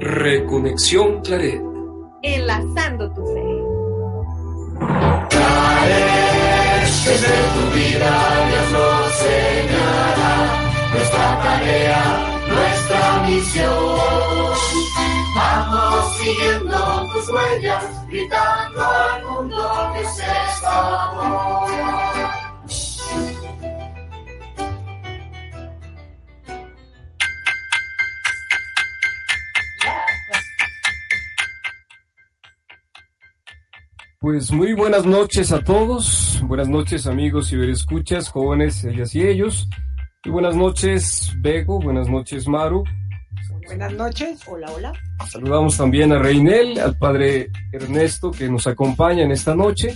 Reconexión Claret. Enlazando tu fe. Claret, desde tu vida Dios nos señala nuestra tarea, nuestra misión. Vamos siguiendo tus huellas, gritando al mundo que es amor. Pues muy buenas noches a todos, buenas noches amigos y escuchas, jóvenes, ellas y ellos, y buenas noches Bego, buenas noches Maru. Buenas noches. Hola, hola. Saludamos también a Reinel, al padre Ernesto que nos acompaña en esta noche.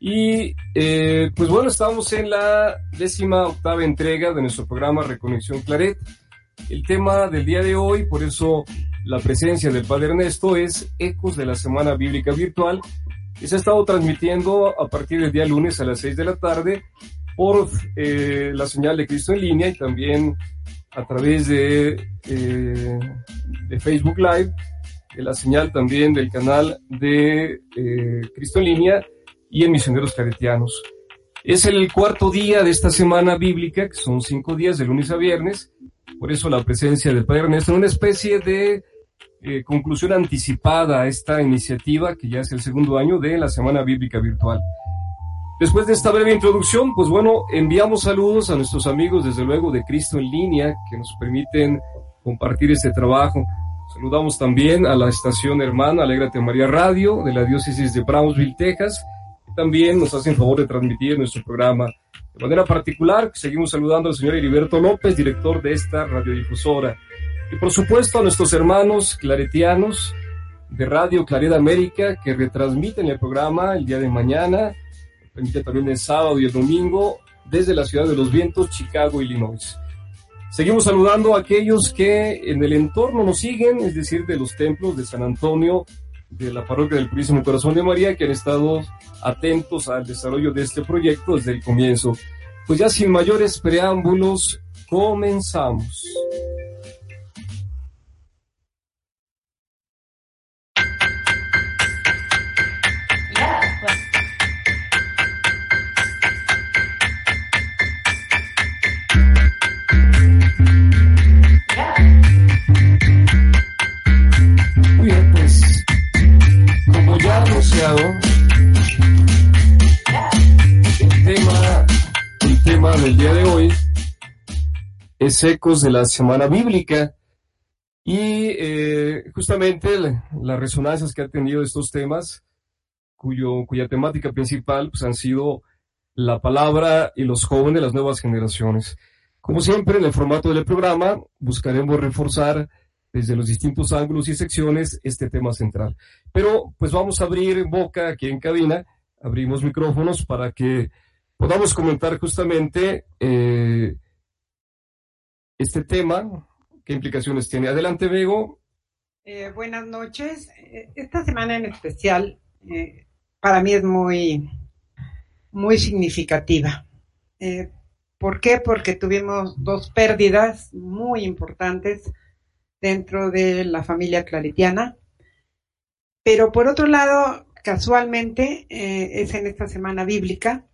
Y eh, pues bueno, estamos en la décima octava entrega de nuestro programa Reconexión Claret. El tema del día de hoy, por eso la presencia del padre Ernesto, es Ecos de la Semana Bíblica Virtual y se ha estado transmitiendo a partir del día lunes a las 6 de la tarde por eh, la señal de Cristo en línea y también a través de, eh, de Facebook Live, de la señal también del canal de eh, Cristo en línea y en Misioneros Claretianos. Es el cuarto día de esta semana bíblica, que son cinco días de lunes a viernes, por eso la presencia del Padre Ernesto en una especie de eh, conclusión anticipada a esta iniciativa, que ya es el segundo año de la Semana Bíblica Virtual. Después de esta breve introducción, pues bueno, enviamos saludos a nuestros amigos, desde luego, de Cristo en línea, que nos permiten compartir este trabajo. Saludamos también a la estación hermana Alégrate María Radio de la diócesis de Brownsville, Texas, que también nos hacen favor de transmitir nuestro programa. De manera particular, seguimos saludando al señor Heriberto López, director de esta radiodifusora. Y por supuesto a nuestros hermanos claretianos de Radio Claridad América que retransmiten el programa el día de mañana, permite también el sábado y el domingo desde la ciudad de los vientos, Chicago, Illinois. Seguimos saludando a aquellos que en el entorno nos siguen, es decir, de los templos de San Antonio, de la parroquia del Purísimo Corazón de María, que han estado atentos al desarrollo de este proyecto desde el comienzo. Pues ya sin mayores preámbulos, comenzamos. El día de hoy es Ecos de la Semana Bíblica. Y eh, justamente las resonancias que ha tenido estos temas, cuyo, cuya temática principal pues, han sido la palabra y los jóvenes, las nuevas generaciones. Como siempre, en el formato del programa buscaremos reforzar desde los distintos ángulos y secciones este tema central. Pero pues vamos a abrir boca aquí en cabina, abrimos micrófonos para que podamos comentar justamente eh, este tema, qué implicaciones tiene. Adelante, Bego. Eh, buenas noches. Eh, esta semana en especial para mí es muy, muy significativa. ¿Por qué? Porque tuvimos dos pérdidas muy importantes dentro de la familia claretiana. Pero por otro lado, casualmente, es en esta semana bíblica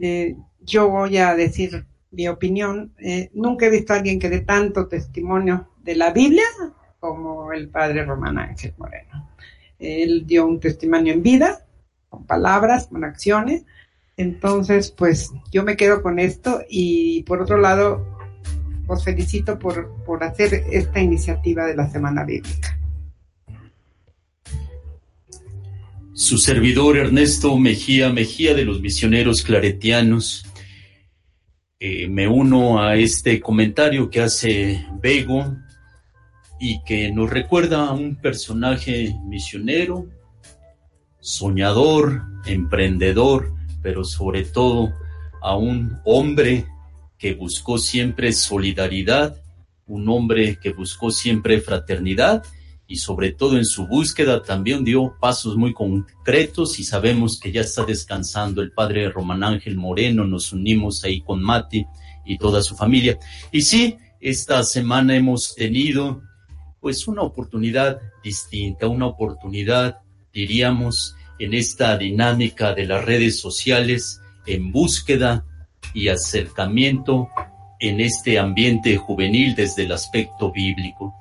eh, yo voy a decir mi opinión. Eh, nunca he visto a alguien que dé tanto testimonio de la Biblia como el padre Román Ángel Moreno. Él dio un testimonio en vida, con palabras, con acciones. Entonces, pues yo me quedo con esto y por otro lado, os felicito por, por hacer esta iniciativa de la Semana Bíblica. su servidor Ernesto Mejía Mejía de los misioneros claretianos. Eh, me uno a este comentario que hace Bego y que nos recuerda a un personaje misionero, soñador, emprendedor, pero sobre todo a un hombre que buscó siempre solidaridad, un hombre que buscó siempre fraternidad y sobre todo en su búsqueda también dio pasos muy concretos y sabemos que ya está descansando el padre Román Ángel Moreno, nos unimos ahí con Mati y toda su familia. Y sí, esta semana hemos tenido pues una oportunidad distinta, una oportunidad, diríamos, en esta dinámica de las redes sociales, en búsqueda y acercamiento en este ambiente juvenil desde el aspecto bíblico.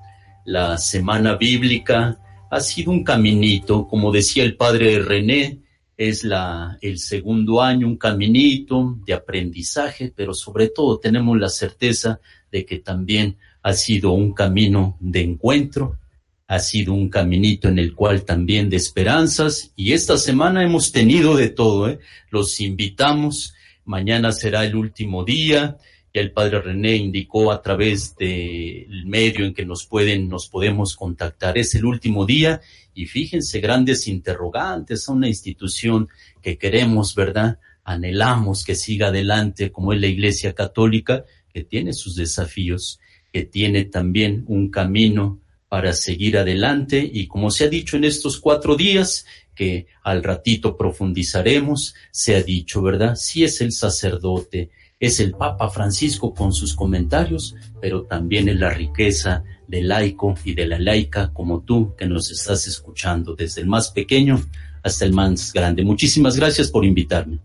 La semana bíblica ha sido un caminito, como decía el padre René, es la, el segundo año, un caminito de aprendizaje, pero sobre todo tenemos la certeza de que también ha sido un camino de encuentro, ha sido un caminito en el cual también de esperanzas y esta semana hemos tenido de todo, ¿eh? los invitamos, mañana será el último día, ya el padre René indicó a través del medio en que nos pueden, nos podemos contactar, es el último día y fíjense grandes interrogantes. A una institución que queremos, ¿verdad? Anhelamos que siga adelante como es la Iglesia Católica, que tiene sus desafíos que tiene también un camino para seguir adelante. Y como se ha dicho en estos cuatro días, que al ratito profundizaremos, se ha dicho, ¿verdad? Sí es el sacerdote, es el Papa Francisco con sus comentarios, pero también es la riqueza del laico y de la laica como tú que nos estás escuchando, desde el más pequeño hasta el más grande. Muchísimas gracias por invitarme.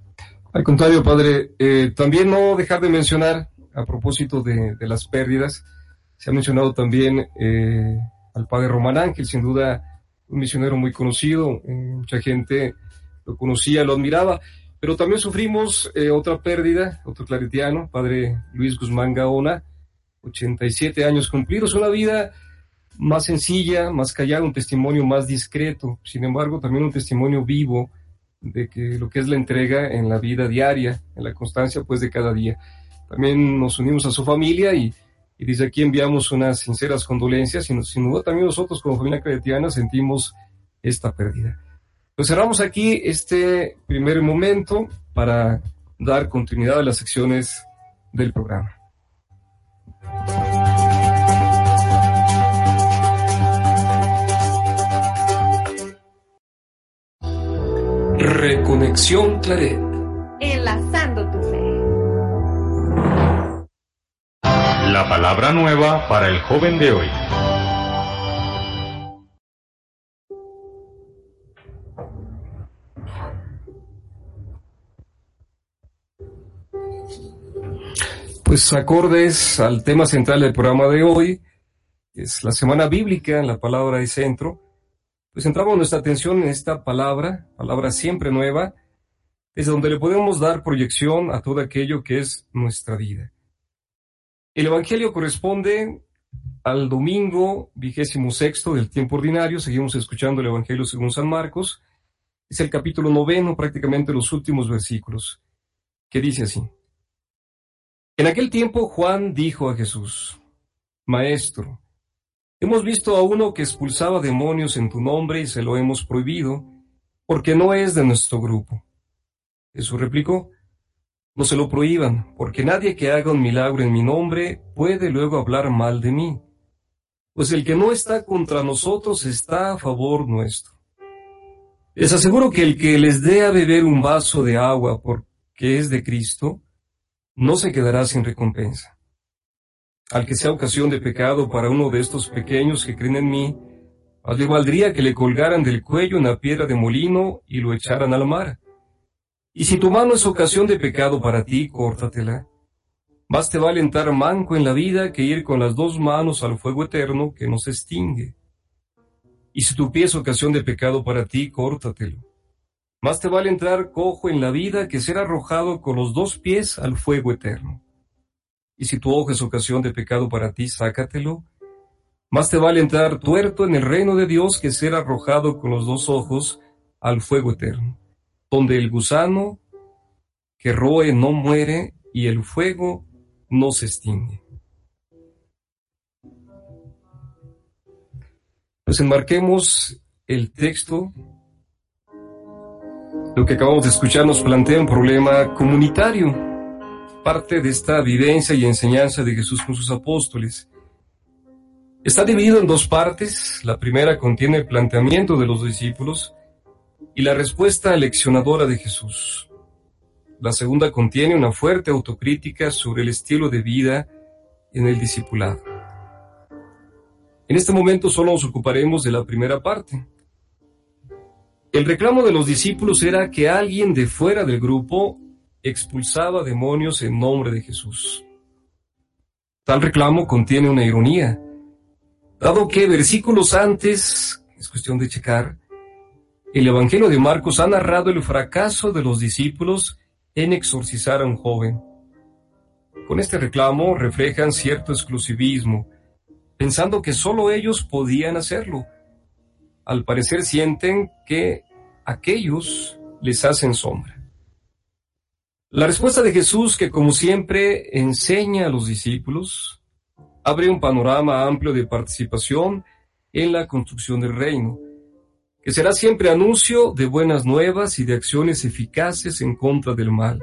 Al contrario, padre, eh, también no dejar de mencionar, a propósito de, las pérdidas, se ha mencionado también eh, al padre Román Ángel, sin duda un misionero muy conocido, eh, mucha gente lo conocía, lo admiraba, pero también sufrimos eh, otra pérdida, otro claretiano, padre Luis Guzmán Gaona, 87 años cumplidos, una vida más sencilla, más callada, un testimonio más discreto, sin embargo también un testimonio vivo de que lo que es la entrega en la vida diaria, en la constancia pues de cada día. También nos unimos a su familia y y desde aquí enviamos unas sinceras condolencias y sin duda también nosotros como familia cretiana sentimos esta pérdida. Pues cerramos aquí este primer momento para dar continuidad a las secciones del programa. Reconexión Claret. La palabra nueva para el joven de hoy. Pues acordes al tema central del programa de hoy, es la semana bíblica, en la palabra de centro, pues centramos nuestra atención en esta palabra, palabra siempre nueva, desde donde le podemos dar proyección a todo aquello que es nuestra vida. El Evangelio corresponde al domingo vigésimo sexto del tiempo ordinario. Seguimos escuchando el Evangelio según San Marcos. Es el capítulo noveno, prácticamente los últimos versículos, que dice así. En aquel tiempo Juan dijo a Jesús, Maestro, hemos visto a uno que expulsaba demonios en tu nombre y se lo hemos prohibido, porque no es de nuestro grupo. Jesús replicó, no se lo prohíban, porque nadie que haga un milagro en mi nombre puede luego hablar mal de mí, pues el que no está contra nosotros está a favor nuestro. Les aseguro que el que les dé a beber un vaso de agua porque es de Cristo, no se quedará sin recompensa. Al que sea ocasión de pecado para uno de estos pequeños que creen en mí, le valdría que le colgaran del cuello una piedra de molino y lo echaran al mar. Y si tu mano es ocasión de pecado para ti, córtatela. Más te va a alentar manco en la vida que ir con las dos manos al fuego eterno que no se extingue. Y si tu pie es ocasión de pecado para ti, córtatelo. Más te vale entrar cojo en la vida que ser arrojado con los dos pies al fuego eterno. Y si tu ojo es ocasión de pecado para ti, sácatelo. Más te vale entrar tuerto en el reino de Dios que ser arrojado con los dos ojos al fuego eterno donde el gusano que roe no muere y el fuego no se extingue. Pues enmarquemos el texto. Lo que acabamos de escuchar nos plantea un problema comunitario, parte de esta vivencia y enseñanza de Jesús con sus apóstoles. Está dividido en dos partes. La primera contiene el planteamiento de los discípulos y la respuesta leccionadora de Jesús. La segunda contiene una fuerte autocrítica sobre el estilo de vida en el discipulado. En este momento solo nos ocuparemos de la primera parte. El reclamo de los discípulos era que alguien de fuera del grupo expulsaba demonios en nombre de Jesús. Tal reclamo contiene una ironía, dado que versículos antes, es cuestión de checar, el Evangelio de Marcos ha narrado el fracaso de los discípulos en exorcizar a un joven. Con este reclamo reflejan cierto exclusivismo, pensando que solo ellos podían hacerlo. Al parecer sienten que aquellos les hacen sombra. La respuesta de Jesús, que como siempre enseña a los discípulos, abre un panorama amplio de participación en la construcción del reino, que será siempre anuncio de buenas nuevas y de acciones eficaces en contra del mal.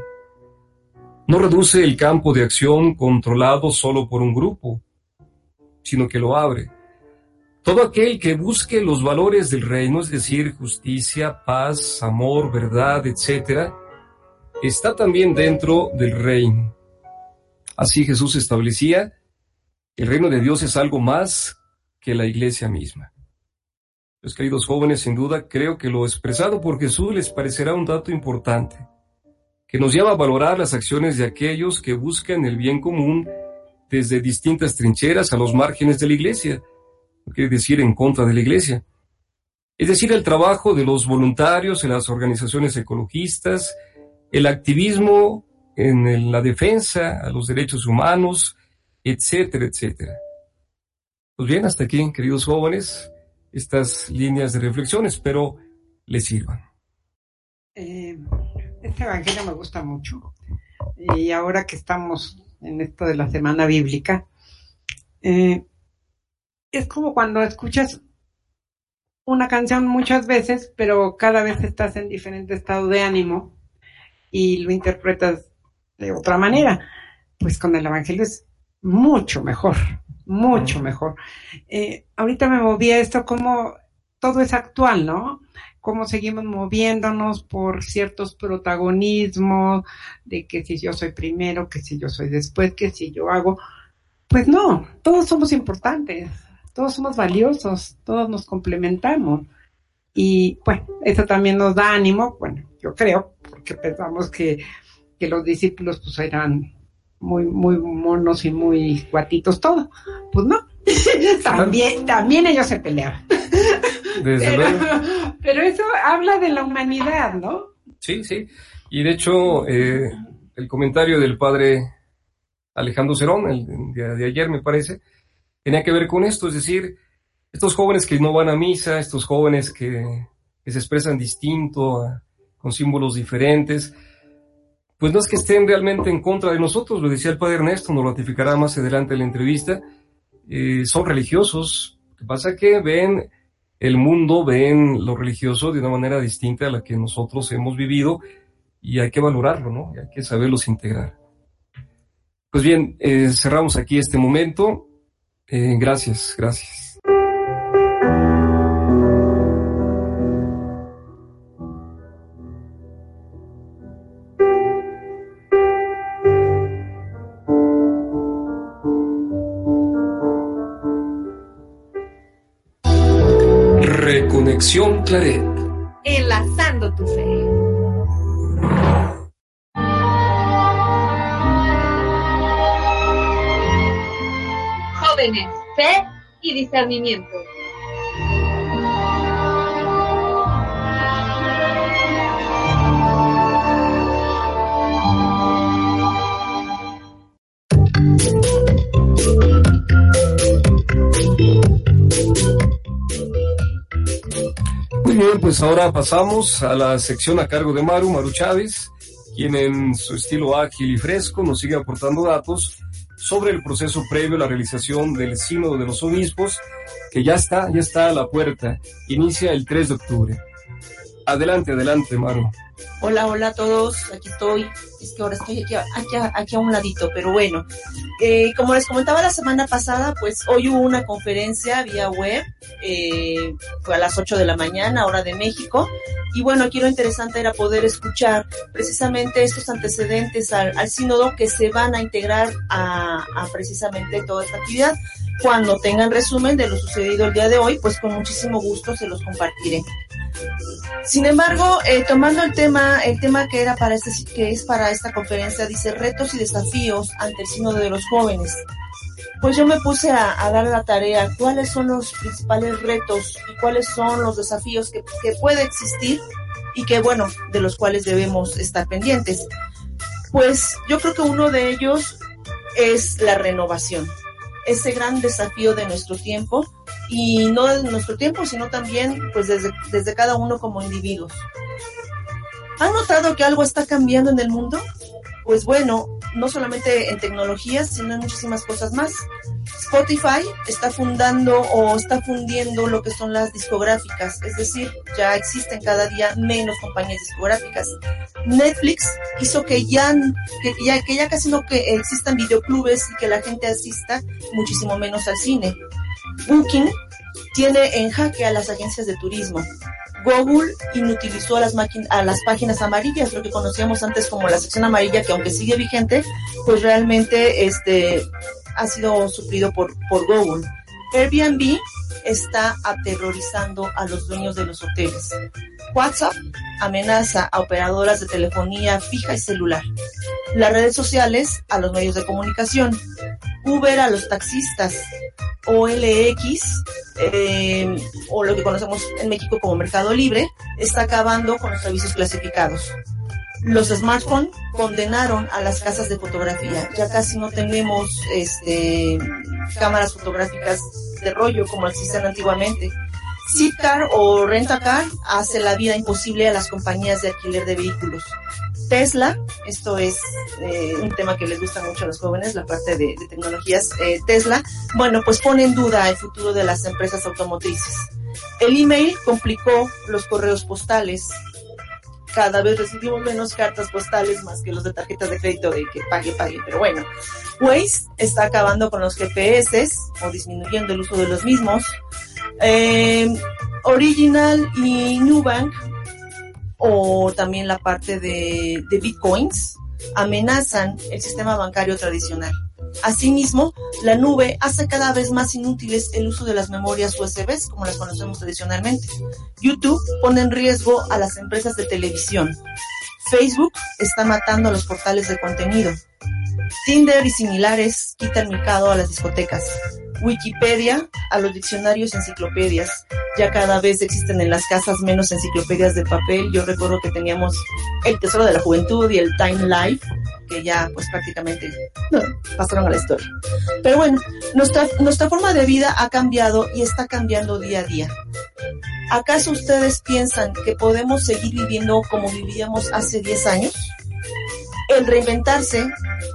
No reduce el campo de acción controlado solo por un grupo, sino que lo abre. Todo aquel que busque los valores del reino, es decir, justicia, paz, amor, verdad, etc., está también dentro del reino. Así Jesús establecía, el reino de Dios es algo más que la iglesia misma. Los queridos jóvenes, sin duda, creo que lo expresado por Jesús les parecerá un dato importante, que nos lleva a valorar las acciones de aquellos que buscan el bien común desde distintas trincheras a los márgenes de la iglesia, quiere decir en contra de la iglesia. Es decir, el trabajo de los voluntarios en las organizaciones ecologistas, el activismo en la defensa a los derechos humanos, etcétera, etcétera. Pues bien, hasta aquí, queridos jóvenes, estas líneas de reflexión espero les sirvan. Eh, este evangelio me gusta mucho y ahora que estamos en esto de la semana bíblica, eh, es como cuando escuchas una canción muchas veces, pero cada vez estás en diferente estado de ánimo y lo interpretas de otra manera. Pues con el Evangelio es mucho mejor, mucho mejor. Eh, ahorita me moví a esto como todo es actual, ¿no? Cómo seguimos moviéndonos por ciertos protagonismos, de que si yo soy primero, que si yo soy después, que si yo hago. Pues no, todos somos importantes, todos somos valiosos, todos nos complementamos. Y bueno, eso también nos da ánimo, bueno, yo creo, porque pensamos que, que los discípulos pues eran muy, muy monos y muy guatitos todo. Pues no, también, también ellos se peleaban. pero, pero, eso habla de la humanidad, ¿no? Sí, sí. Y de hecho, eh, el comentario del padre Alejandro Cerón, el de, de ayer me parece, tenía que ver con esto, es decir, estos jóvenes que no van a misa, estos jóvenes que, se expresan distinto, con símbolos diferentes, pues no es que estén realmente en contra de nosotros, lo decía el padre Ernesto, nos ratificará más adelante en la entrevista, eh, son religiosos, lo que pasa es que ven el mundo, ven lo religioso de una manera distinta a la que nosotros hemos vivido y hay que valorarlo, ¿no? Y hay que saberlos integrar. Pues bien, eh, cerramos aquí este momento. Eh, gracias, gracias. Reconexión Claret. Enlazando tu fe. fe y discernimiento. Pues ahora pasamos a la sección a cargo de Maru, Maru Chávez, quien en su estilo ágil y fresco nos sigue aportando datos sobre el proceso previo a la realización del Sínodo de los Obispos, que ya está, ya está a la puerta. Inicia el 3 de octubre. Adelante, adelante, Maru. Hola, hola a todos, aquí estoy. Es que ahora estoy aquí, aquí, a un ladito, pero bueno. Eh, como les comentaba la semana pasada, pues hoy hubo una conferencia vía web, eh, fue a las 8 de la mañana, hora de México, y bueno, aquí lo interesante era poder escuchar precisamente estos antecedentes al, sínodo que se van a integrar a, a precisamente toda esta actividad. Cuando tengan resumen de lo sucedido el día de hoy, pues con muchísimo gusto se los compartiré. Sin embargo, eh, tomando el tema, el tema que era para este, que es para esta conferencia, dice retos y desafíos ante el signo de los jóvenes. Pues yo me puse a, a, dar la tarea, cuáles son los principales retos y cuáles son los desafíos que, que puede existir y que, bueno, de los cuales debemos estar pendientes. Pues yo creo que uno de ellos es la renovación, ese gran desafío de nuestro tiempo y no de nuestro tiempo, sino también pues desde, desde cada uno como individuos. ¿Han notado que algo está cambiando en el mundo? Pues bueno, no solamente en tecnologías, sino en muchísimas cosas más. Spotify está fundando o está fundiendo lo que son las discográficas, es decir, ya existen cada día menos compañías discográficas. Netflix hizo que ya, que ya, que ya casi no que existan videoclubes y que la gente asista muchísimo menos al cine. Booking tiene en jaque a las agencias de turismo. Google inutilizó a las, a las páginas amarillas, lo que conocíamos antes como la sección amarilla, que aunque sigue vigente, pues realmente este, ha sido suplido por, por Google. Airbnb está aterrorizando a los dueños de los hoteles. WhatsApp amenaza a operadoras de telefonía fija y celular. Las redes sociales a los medios de comunicación. Uber a los taxistas. OLX, eh, o lo que conocemos en México como Mercado Libre, está acabando con los servicios clasificados. Los smartphones condenaron a las casas de fotografía. Ya casi no tenemos este, cámaras fotográficas de rollo como existen antiguamente. Zipcar o Rentacar hace la vida imposible a las compañías de alquiler de vehículos. Tesla, esto es eh, un tema que les gusta mucho a los jóvenes, la parte de, de tecnologías, eh, Tesla, bueno, pues pone en duda el futuro de las empresas automotrices. El email complicó los correos postales. Cada vez recibimos menos cartas postales más que los de tarjetas de crédito de que pague, pague. Pero bueno, Waze está acabando con los GPS o disminuyendo el uso de los mismos. Eh, Original y Nubank o también la parte de, de, bitcoins amenazan el sistema bancario tradicional. Asimismo, la nube hace cada vez más inútiles el uso de las memorias USB, como las conocemos tradicionalmente. YouTube pone en riesgo a las empresas de televisión. Facebook está matando a los portales de contenido. Tinder y similares quitan mercado a las discotecas. Wikipedia a los diccionarios enciclopedias. Ya cada vez existen en las casas menos enciclopedias de papel. Yo recuerdo que teníamos el Tesoro de la Juventud y el Time Life, que ya pues prácticamente pasaron a la historia. Pero bueno, nuestra, nuestra forma de vida ha cambiado y está cambiando día a día. ¿Acaso ustedes piensan que podemos seguir viviendo como vivíamos hace 10 años? El reinventarse,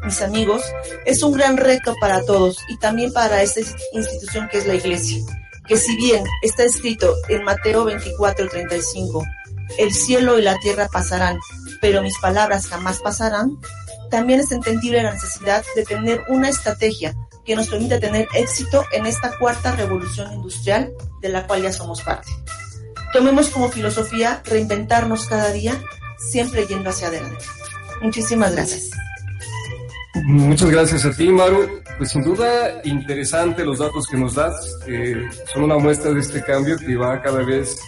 mis amigos, es un gran reto para todos y también para esta institución que es la iglesia, que si bien está escrito en Mateo 24:35, el cielo y la tierra pasarán, pero mis palabras jamás pasarán, también es entendible la necesidad de tener una estrategia que nos permita tener éxito en esta cuarta revolución industrial de la cual ya somos parte. Tomemos como filosofía reinventarnos cada día, siempre yendo hacia adelante. Muchísimas gracias. Muchas gracias a ti, Maru. Pues sin duda interesante los datos que nos das. Eh, son una muestra de este cambio que va cada vez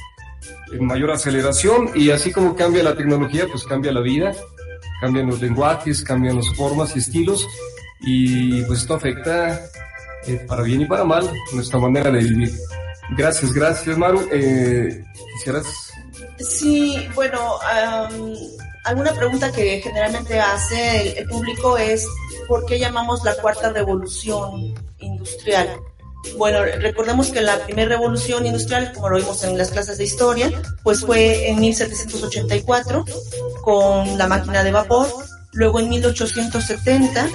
en mayor aceleración y así como cambia la tecnología, pues cambia la vida, cambian los lenguajes, cambian las formas y estilos y pues esto afecta eh, para bien y para mal nuestra manera de vivir. Gracias, gracias, Maru. Eh, ¿Quisieras? Sí, bueno, um, alguna pregunta que generalmente hace el, público es ¿por qué llamamos la cuarta revolución industrial? Bueno, recordemos que la primera revolución industrial, como lo vimos en las clases de historia, pues fue en 1784 con la máquina de vapor, luego en 1870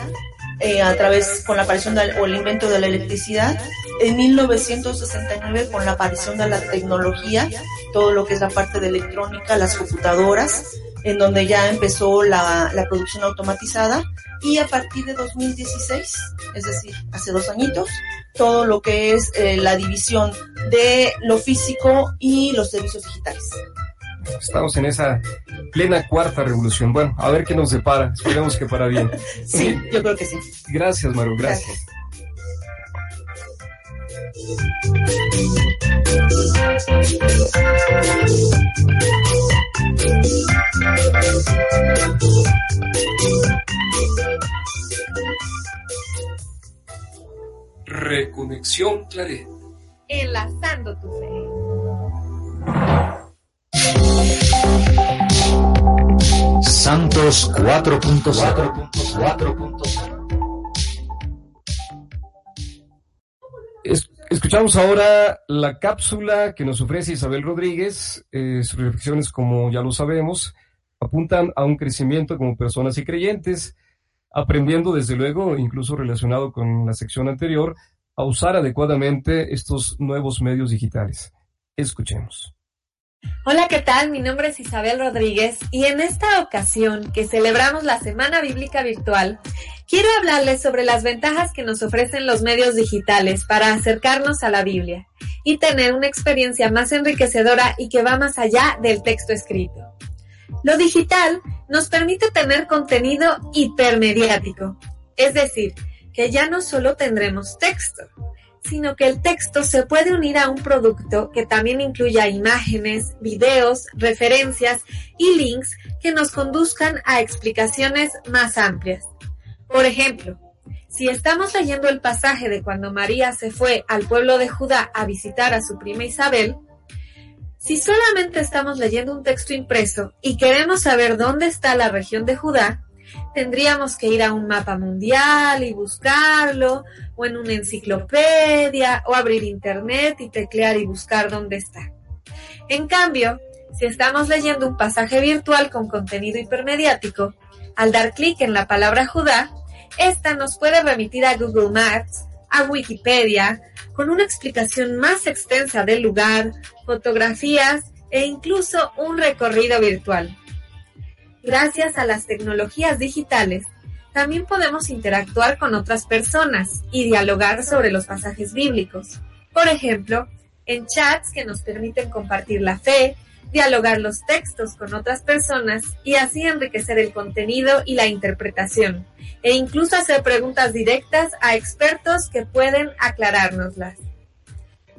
eh, a través con la aparición de, o el invento de la electricidad, en 1969 con la aparición de la tecnología, todo lo que es la parte de electrónica, las computadoras, en donde ya empezó la, la, producción automatizada y a partir de 2016, es decir, hace dos añitos, todo lo que es eh, la división de lo físico y los servicios digitales. Estamos en esa plena cuarta revolución. Bueno, a ver qué nos depara. Esperemos que para bien. sí, yo creo que sí. Gracias, Maru. gracias. gracias. Reconexión Claret. Enlazando tu fe. Santos 4.4. Es- Escuchamos ahora la cápsula que nos ofrece Isabel Rodríguez. Eh, sus reflexiones, como ya lo sabemos, apuntan a un crecimiento como personas y creyentes, aprendiendo desde luego, incluso relacionado con la sección anterior, a usar adecuadamente estos nuevos medios digitales. Escuchemos. Hola, ¿qué tal? Mi nombre es Isabel Rodríguez y en esta ocasión que celebramos la Semana Bíblica Virtual, quiero hablarles sobre las ventajas que nos ofrecen los medios digitales para acercarnos a la Biblia y tener una experiencia más enriquecedora y que va más allá del texto escrito. Lo digital nos permite tener contenido hipermediático, es decir, que ya no solo tendremos texto, sino que el texto se puede unir a un producto que también incluya imágenes, videos, referencias y links que nos conduzcan a explicaciones más amplias. Por ejemplo, si estamos leyendo el pasaje de cuando María se fue al pueblo de Judá a visitar a su prima Isabel, si solamente estamos leyendo un texto impreso y queremos saber dónde está la región de Judá, tendríamos que ir a un mapa mundial y buscarlo, o en una enciclopedia, o abrir internet y teclear y buscar dónde está. En cambio, si estamos leyendo un pasaje virtual con contenido hipermediático, al dar clic en la palabra Judá, esta nos puede remitir a Google Maps, a Wikipedia, con una explicación más extensa del lugar, fotografías e incluso un recorrido virtual. Gracias a las tecnologías digitales, también podemos interactuar con otras personas y dialogar sobre los pasajes bíblicos. Por ejemplo, en chats que nos permiten compartir la fe, dialogar los textos con otras personas y así enriquecer el contenido y la interpretación, e incluso hacer preguntas directas a expertos que pueden aclarárnoslas.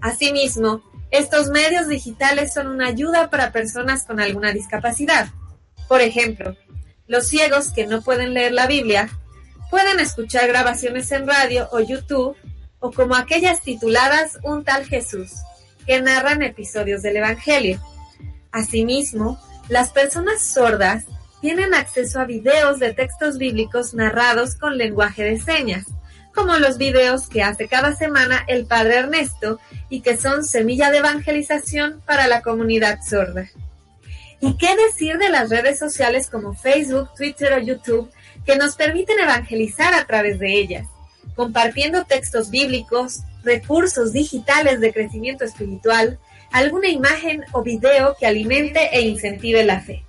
Asimismo, estos medios digitales son una ayuda para personas con alguna discapacidad. Por ejemplo, los ciegos que no pueden leer la Biblia pueden escuchar grabaciones en radio o YouTube o como aquellas tituladas Un tal Jesús, que narran episodios del Evangelio. Asimismo, las personas sordas tienen acceso a videos de textos bíblicos narrados con lenguaje de señas, como los videos que hace cada semana el Padre Ernesto y que son semilla de evangelización para la comunidad sorda. ¿Y qué decir de las redes sociales como Facebook, Twitter o YouTube que nos permiten evangelizar a través de ellas, compartiendo textos bíblicos, recursos digitales de crecimiento espiritual, alguna imagen o video que alimente e incentive la fe?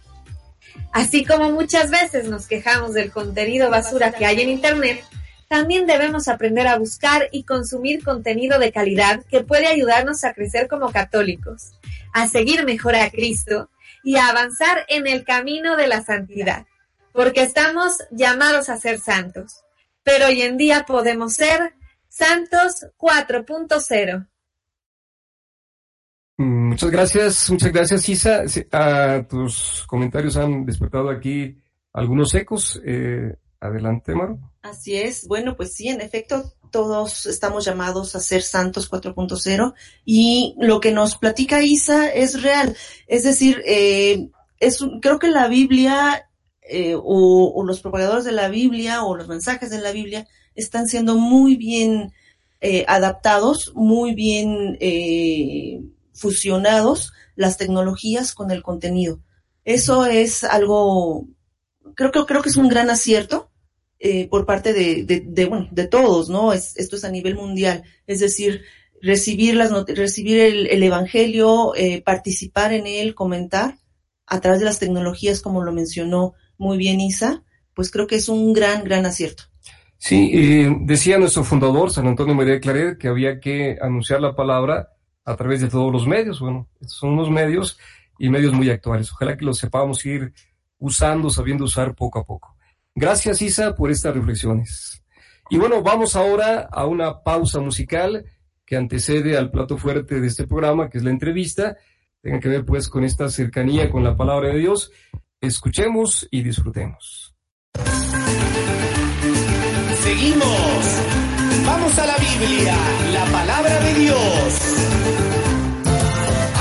Así como muchas veces nos quejamos del contenido basura que hay en Internet, también debemos aprender a buscar y consumir contenido de calidad que puede ayudarnos a crecer como católicos, a seguir mejor a Cristo y a avanzar en el camino de la santidad, porque estamos llamados a ser santos, pero hoy en día podemos ser santos 4.0. Mm, Muchas gracias, muchas gracias Isa. Ah, tus comentarios han despertado aquí algunos ecos. Eh, adelante, Maro. Así es. Bueno, pues sí, en efecto, todos estamos llamados a ser santos 4.0 y lo que nos platica Isa es real. Es decir, eh, es creo que la Biblia eh, o, o los propagadores de la Biblia o los mensajes de la Biblia están siendo muy bien eh, adaptados, muy bien eh, fusionados las tecnologías con el contenido. Eso es algo, creo que creo que es un gran acierto eh, por parte de, bueno, de todos, ¿no? Es, esto es a nivel mundial. Es decir, recibir las recibir el, el evangelio, eh, participar en él, comentar a través de las tecnologías, como lo mencionó muy bien Isa, pues creo que es un gran, gran acierto. Sí, decía nuestro fundador, San Antonio María Claret, que había que anunciar la palabra a través de todos los medios. Bueno, son unos medios y medios muy actuales. Ojalá que los sepamos ir usando, sabiendo usar poco a poco. Gracias, Isa, por estas reflexiones. Y bueno, vamos ahora a una pausa musical que antecede al plato fuerte de este programa, que es la entrevista, tenga que ver pues con esta cercanía con la palabra de Dios. Escuchemos y disfrutemos. Seguimos. Vamos a la Biblia, la palabra de Dios.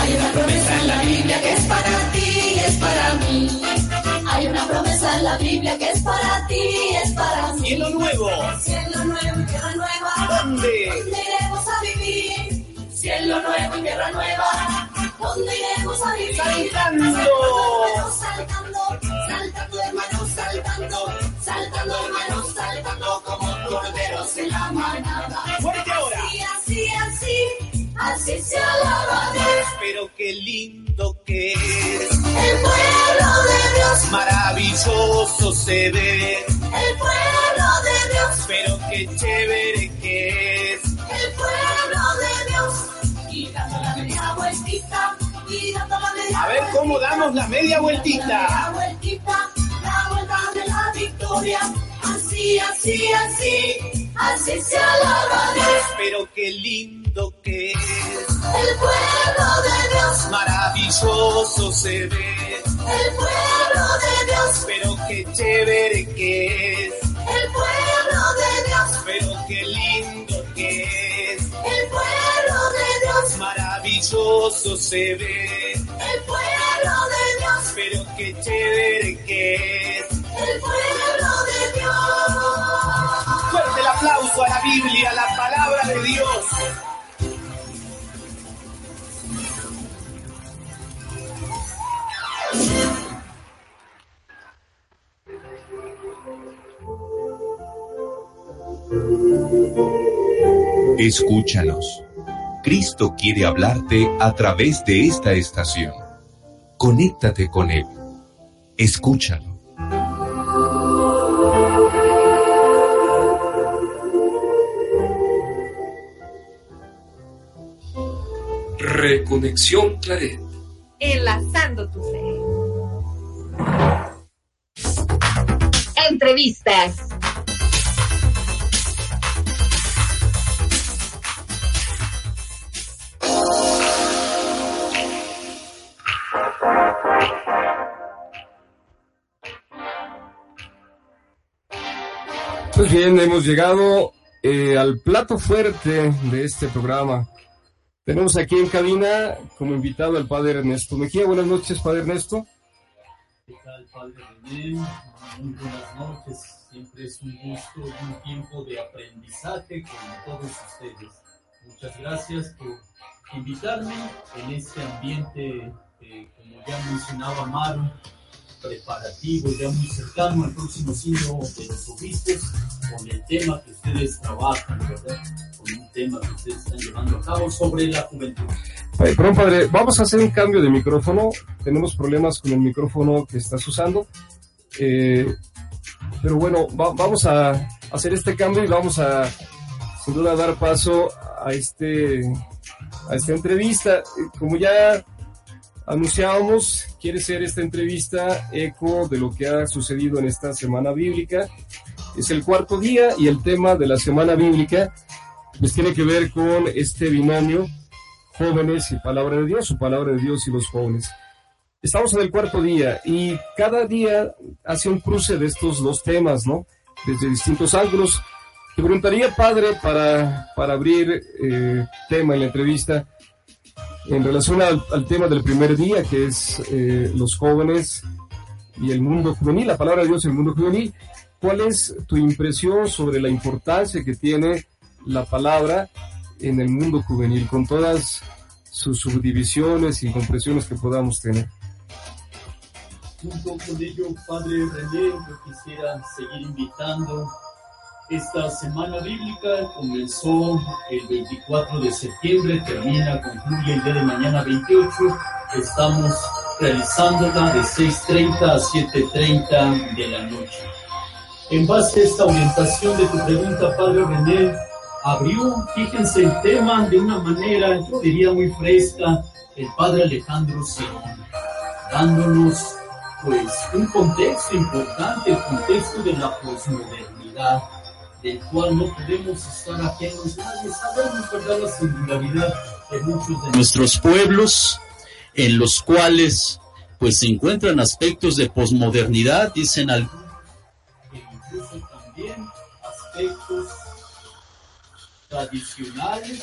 Hay una promesa en la Biblia que es para ti y es para mí. La Biblia que es para ti es para mí. Cielo nuevo. Cielo nuevo y tierra nueva. ¿Dónde? ¿Dónde iremos a vivir? Cielo nuevo y tierra nueva. ¿Dónde iremos a vivir? Saltando. Saltando, saltando, hermanos, saltando, saltando, hermanos, saltando como corderos en la manada. Fuerte ahora. Así, se alaba Dios. Pero qué lindo que es. El pueblo de Dios, Maravilloso se ve. el pueblo de Dios, Pero qué chévere que es. el pueblo de Dios. Y dando la media vueltita, y dando la media A ver cómo damos la media La vueltita. vueltita, la vuelta de la victoria. Así, así, así, así se alaba Dios. Pero qué lindo que es. El pueblo de Dios, Maravilloso se ve. el pueblo de Dios, Pero qué chévere que es. el pueblo de Dios, Pero qué lindo que es. el pueblo de Dios, Maravilloso se ve. el pueblo de Dios, Pero qué chévere que es. el pueblo de Dios. Fuerte el aplauso a la Biblia, la palabra de Dios. Escúchanos. Cristo quiere hablarte a través de esta estación. Conéctate con Él. Escúchalo. Reconexión Claret. Enlazando tu fe. Entrevistas. Pues bien, hemos llegado eh, al plato fuerte de este programa. Tenemos aquí en cabina como invitado al padre Ernesto Mejía. Buenas noches, padre Ernesto. ¿Qué tal, Padre René? Muy buenas noches. Siempre es un gusto y un tiempo de aprendizaje con todos ustedes. Muchas gracias por invitarme en este ambiente, eh, como ya mencionaba Maru, preparativo, ya muy cercano al próximo signo de los obispos, con el tema que ustedes trabajan, ¿verdad? Con un tema que ustedes están llevando a cabo sobre la juventud. Ay, perdón, padre, vamos a hacer un cambio de micrófono. Tenemos problemas con el micrófono que estás usando. Eh, pero bueno, va- vamos a hacer este cambio y vamos a, sin duda, dar paso a este a esta entrevista. Eh, Como ya anunciábamos, quiere ser esta entrevista eco de lo que ha sucedido en esta semana bíblica. Es el cuarto día y el tema de la semana bíblica pues tiene que ver con este binomio jóvenes y palabra de Dios, o palabra de Dios y los jóvenes. Estamos en el cuarto día y cada día hace un cruce de estos dos temas, ¿no? Desde distintos ángulos. Te preguntaría, padre, para, para abrir eh, tema en la entrevista, en relación al, al tema del primer día, que es eh, los jóvenes y el mundo juvenil, la palabra de Dios el mundo juvenil, ¿cuál es tu impresión sobre la importancia que tiene la palabra en el mundo juvenil, con todas sus subdivisiones y compresiones que podamos tener? Junto con ello, Padre René, yo quisiera seguir invitando. Esta semana bíblica comenzó el 24 de septiembre, termina, concluye el día de mañana 28. Estamos realizándola de 6.30 a 7.30 de la noche. En base a esta orientación de tu pregunta, Padre René, abrió, fíjense, el tema de una manera, yo diría muy fresca, el Padre Alejandro Simón, dándonos pues un contexto importante, el contexto de la posmodernidad, del cual no podemos estar ajenos. Nadie sabemos, ¿verdad?, la singularidad de muchos de nuestros pueblos, en los cuales pues se encuentran aspectos de posmodernidad, dicen algunos, e incluso también aspectos tradicionales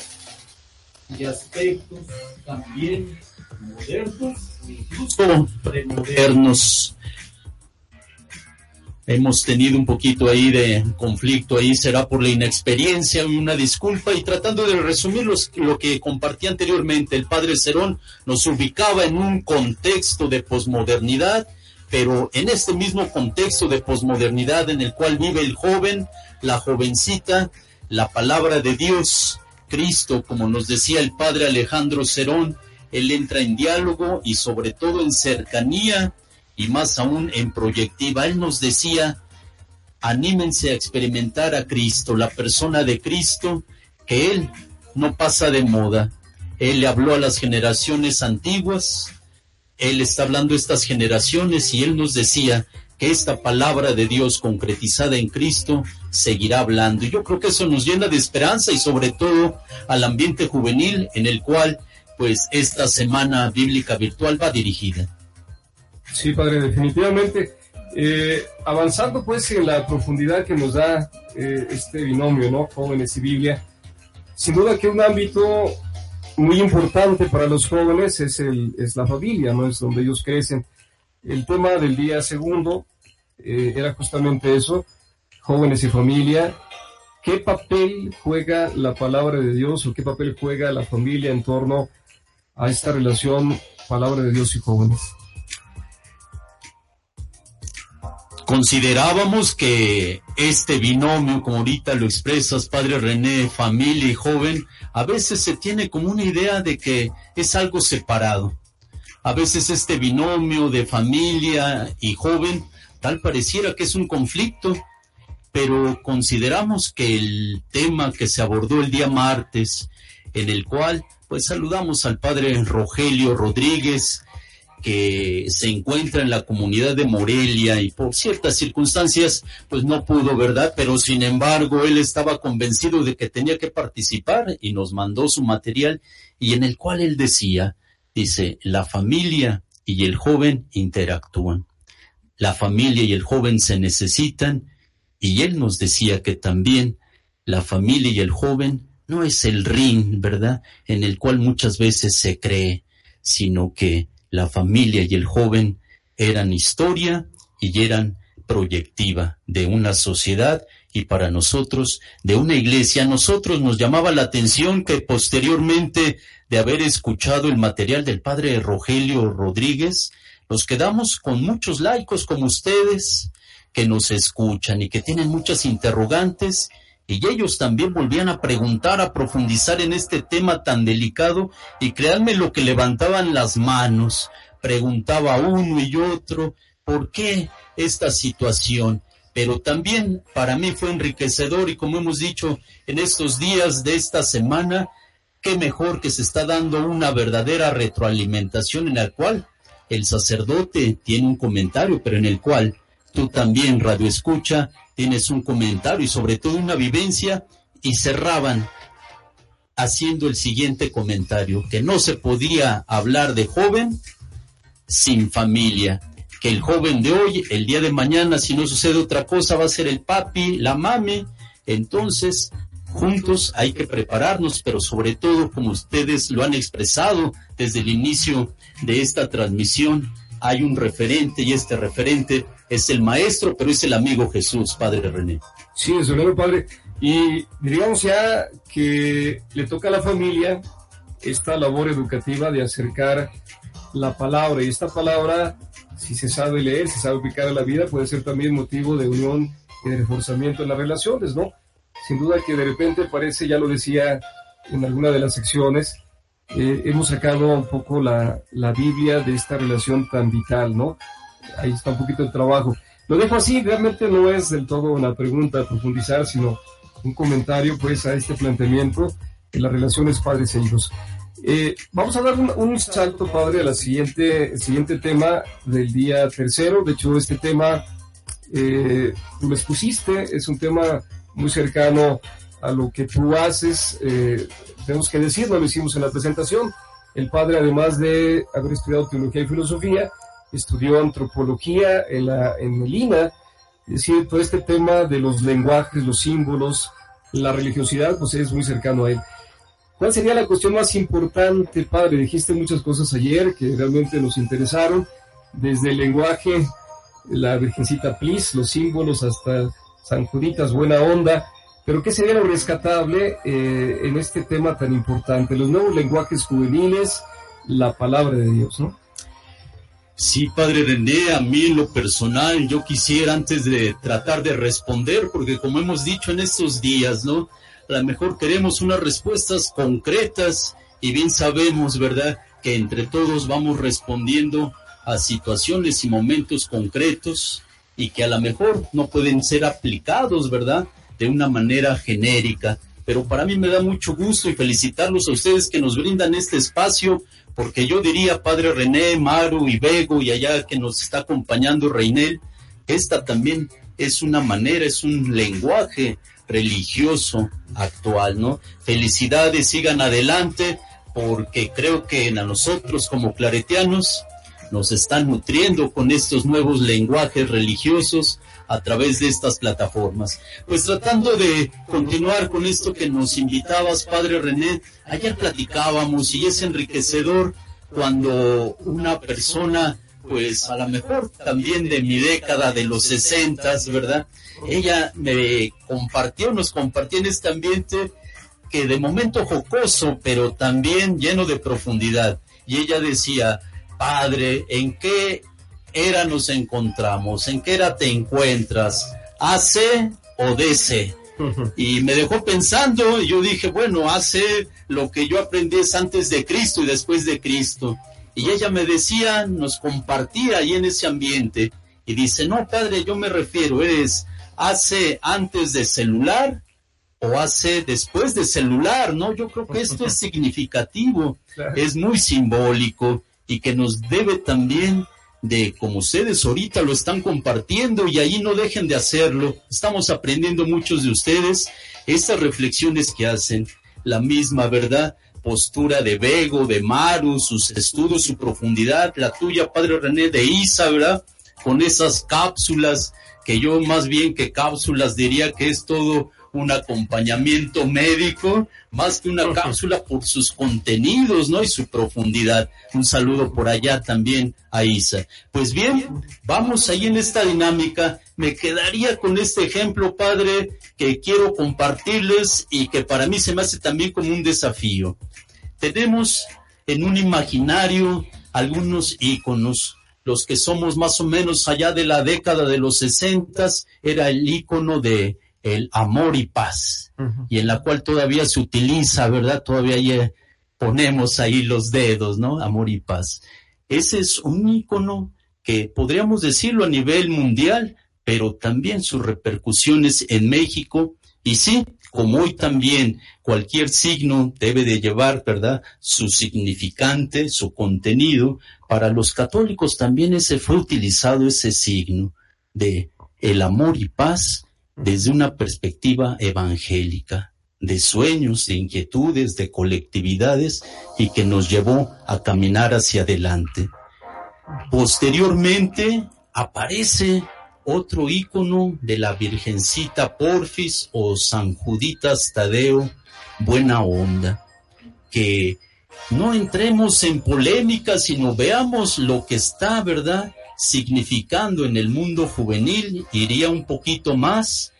y aspectos también modernos incluso premodernos. Hemos tenido un poquito ahí de conflicto ahí, será por la inexperiencia una disculpa. Y tratando de resumir lo que compartí anteriormente, el padre Cerón nos ubicaba en un contexto de posmodernidad, pero en este mismo contexto de posmodernidad en el cual vive el joven, la jovencita, la palabra de Dios, Cristo, como nos decía el padre Alejandro Cerón, él entra en diálogo y sobre todo en cercanía y más aún en proyectiva. Él nos decía, anímense a experimentar a Cristo, la persona de Cristo, que Él no pasa de moda. Él le habló a las generaciones antiguas, Él está hablando a estas generaciones y Él nos decía que esta palabra de Dios concretizada en Cristo seguirá hablando. Y yo creo que eso nos llena de esperanza y sobre todo al ambiente juvenil en el cual pues esta semana bíblica virtual va dirigida. Sí, padre, definitivamente. Eh, avanzando pues en la profundidad que nos da eh, este binomio, ¿no? Jóvenes y Biblia, sin duda que un ámbito muy importante para los jóvenes es, el, es la familia, ¿no? Es donde ellos crecen. El tema del día segundo eh, era justamente eso, jóvenes y familia. ¿Qué papel juega la palabra de Dios o qué papel juega la familia en torno a esta relación palabra de Dios y jóvenes? Considerábamos que este binomio, como ahorita lo expresas, padre René, familia y joven, a veces se tiene como una idea de que es algo separado. A veces este binomio de familia y joven, tal pareciera que es un conflicto, pero consideramos que el tema que se abordó el día martes, en el cual pues saludamos al padre Rogelio Rodríguez, que se encuentra en la comunidad de Morelia y por ciertas circunstancias pues no pudo, ¿verdad? Pero sin embargo él estaba convencido de que tenía que participar y nos mandó su material y en el cual él decía, dice, la familia y el joven interactúan. La familia y el joven se necesitan y él nos decía que también la familia y el joven no es el ring, ¿verdad? En el cual muchas veces se cree, sino que la familia y el joven eran historia y eran proyectiva de una sociedad y para nosotros de una iglesia. A nosotros nos llamaba la atención que posteriormente de haber escuchado el material del padre Rogelio Rodríguez, nos quedamos con muchos laicos como ustedes que nos escuchan y que tienen muchas interrogantes y ellos también volvían a preguntar, a profundizar en este tema tan delicado y créanme lo que levantaban las manos, preguntaba uno y otro, ¿por qué esta situación? Pero también para mí fue enriquecedor y como hemos dicho en estos días de esta semana, qué mejor que se está dando una verdadera retroalimentación en la cual el sacerdote tiene un comentario, pero en el cual tú también, Radio Escucha, tienes un comentario y sobre todo una vivencia y cerraban haciendo el siguiente comentario, que no se podía hablar de joven sin familia, que el joven de hoy, el día de mañana, si no sucede otra cosa, va a ser el papi, la mami, entonces juntos hay que prepararnos, pero sobre todo, como ustedes lo han expresado desde el inicio de esta transmisión, hay un referente y este referente es el maestro, pero es el amigo Jesús, Padre René. Sí, es el Padre. Y digamos ya que le toca a la familia esta labor educativa de acercar la palabra. Y esta palabra, si se sabe leer, si se sabe aplicar a la vida, puede ser también motivo de unión y de reforzamiento en las relaciones, ¿no? Sin duda que de repente parece, ya lo decía en alguna de las secciones, eh, hemos sacado un poco la, la Biblia de esta relación tan vital, ¿no? Ahí está un poquito el trabajo. Lo dejo así, realmente no es del todo una pregunta a profundizar, sino un comentario pues a este planteamiento de las relaciones padres e hijos. Eh, vamos a dar un, salto, padre, a la siguiente, siguiente tema del día tercero. De hecho, este tema eh, tú lo expusiste, es un tema muy cercano a lo que tú haces. Eh, tenemos que decirlo, lo hicimos en la presentación. El padre, además de haber estudiado teología y filosofía, estudió antropología en, la, en el INA, es decir, todo este tema de los lenguajes, los símbolos, la religiosidad, pues es muy cercano a él. ¿Cuál sería la cuestión más importante, padre? Dijiste muchas cosas ayer que realmente nos interesaron, desde el lenguaje, la Virgencita Plis, los símbolos, hasta San Juditas, buena onda. Pero ¿qué sería lo rescatable eh, en este tema tan importante? Los nuevos lenguajes juveniles, la palabra de Dios, ¿no? Sí, padre René, a mí en lo personal yo quisiera antes de tratar de responder, porque como hemos dicho en estos días, ¿no? A lo mejor queremos unas respuestas concretas y bien sabemos, ¿verdad? Que entre todos vamos respondiendo a situaciones y momentos concretos y que a lo mejor no pueden ser aplicados, ¿verdad? De una manera genérica. Pero para mí me da mucho gusto y felicitarlos a ustedes que nos brindan este espacio porque yo diría, Padre René, Maru y Bego y allá que nos está acompañando Reinel, esta también es una manera, es un lenguaje religioso actual, ¿no? Felicidades, sigan adelante, porque creo que a nosotros como claretianos nos están nutriendo con estos nuevos lenguajes religiosos a través de estas plataformas. Pues tratando de continuar con esto que nos invitabas, Padre René, ayer platicábamos y es enriquecedor cuando una persona, pues a lo mejor también de mi década de los sesentas, ¿verdad? Ella me compartió, nos compartió en este ambiente que de momento jocoso, pero también lleno de profundidad. Y ella decía, Padre, ¿en qué era nos encontramos? ¿En qué era te encuentras? ¿AC o DC? Y me dejó pensando, y yo dije, bueno, hace lo que yo aprendí es antes de Cristo y después de Cristo. Y ella me decía, nos compartía ahí en ese ambiente, y dice, no, padre, yo me refiero, es hace antes de celular o hace después de celular, ¿no? Yo creo que esto es significativo, es muy simbólico y que nos debe también de como ustedes ahorita lo están compartiendo y ahí no dejen de hacerlo. Estamos aprendiendo muchos de ustedes estas reflexiones que hacen, la misma verdad, postura de Bego, de Maru, sus estudios, su profundidad, la tuya, Padre René, de Isa, ¿verdad? Con esas cápsulas, que yo más bien que cápsulas diría que es todo un acompañamiento médico, más que una cápsula por sus contenidos, ¿no? Y su profundidad. Un saludo por allá también a Isa. Pues bien, vamos ahí en esta dinámica. Me quedaría con este ejemplo, padre, que quiero compartirles y que para mí se me hace también como un desafío. Tenemos en un imaginario algunos íconos. Los que somos más o menos allá de la década de los sesentas, era el ícono de el amor y paz, y en la cual todavía se utiliza, ¿verdad? Todavía ponemos ahí los dedos, ¿no? Amor y paz. Ese es un ícono que podríamos decirlo a nivel mundial, pero también sus repercusiones en México. Y sí, como hoy también cualquier signo debe de llevar, ¿verdad? Su significante, su contenido. Para los católicos también ese fue utilizado ese signo de el amor y paz desde una perspectiva evangélica, de sueños, de inquietudes, de colectividades y que nos llevó a caminar hacia adelante. Posteriormente aparece otro ícono de la Virgencita Porfis o San Juditas Tadeo, buena onda, que no entremos en polémica, sino veamos lo que está, ¿verdad? Significando en el mundo juvenil, iría un poquito más,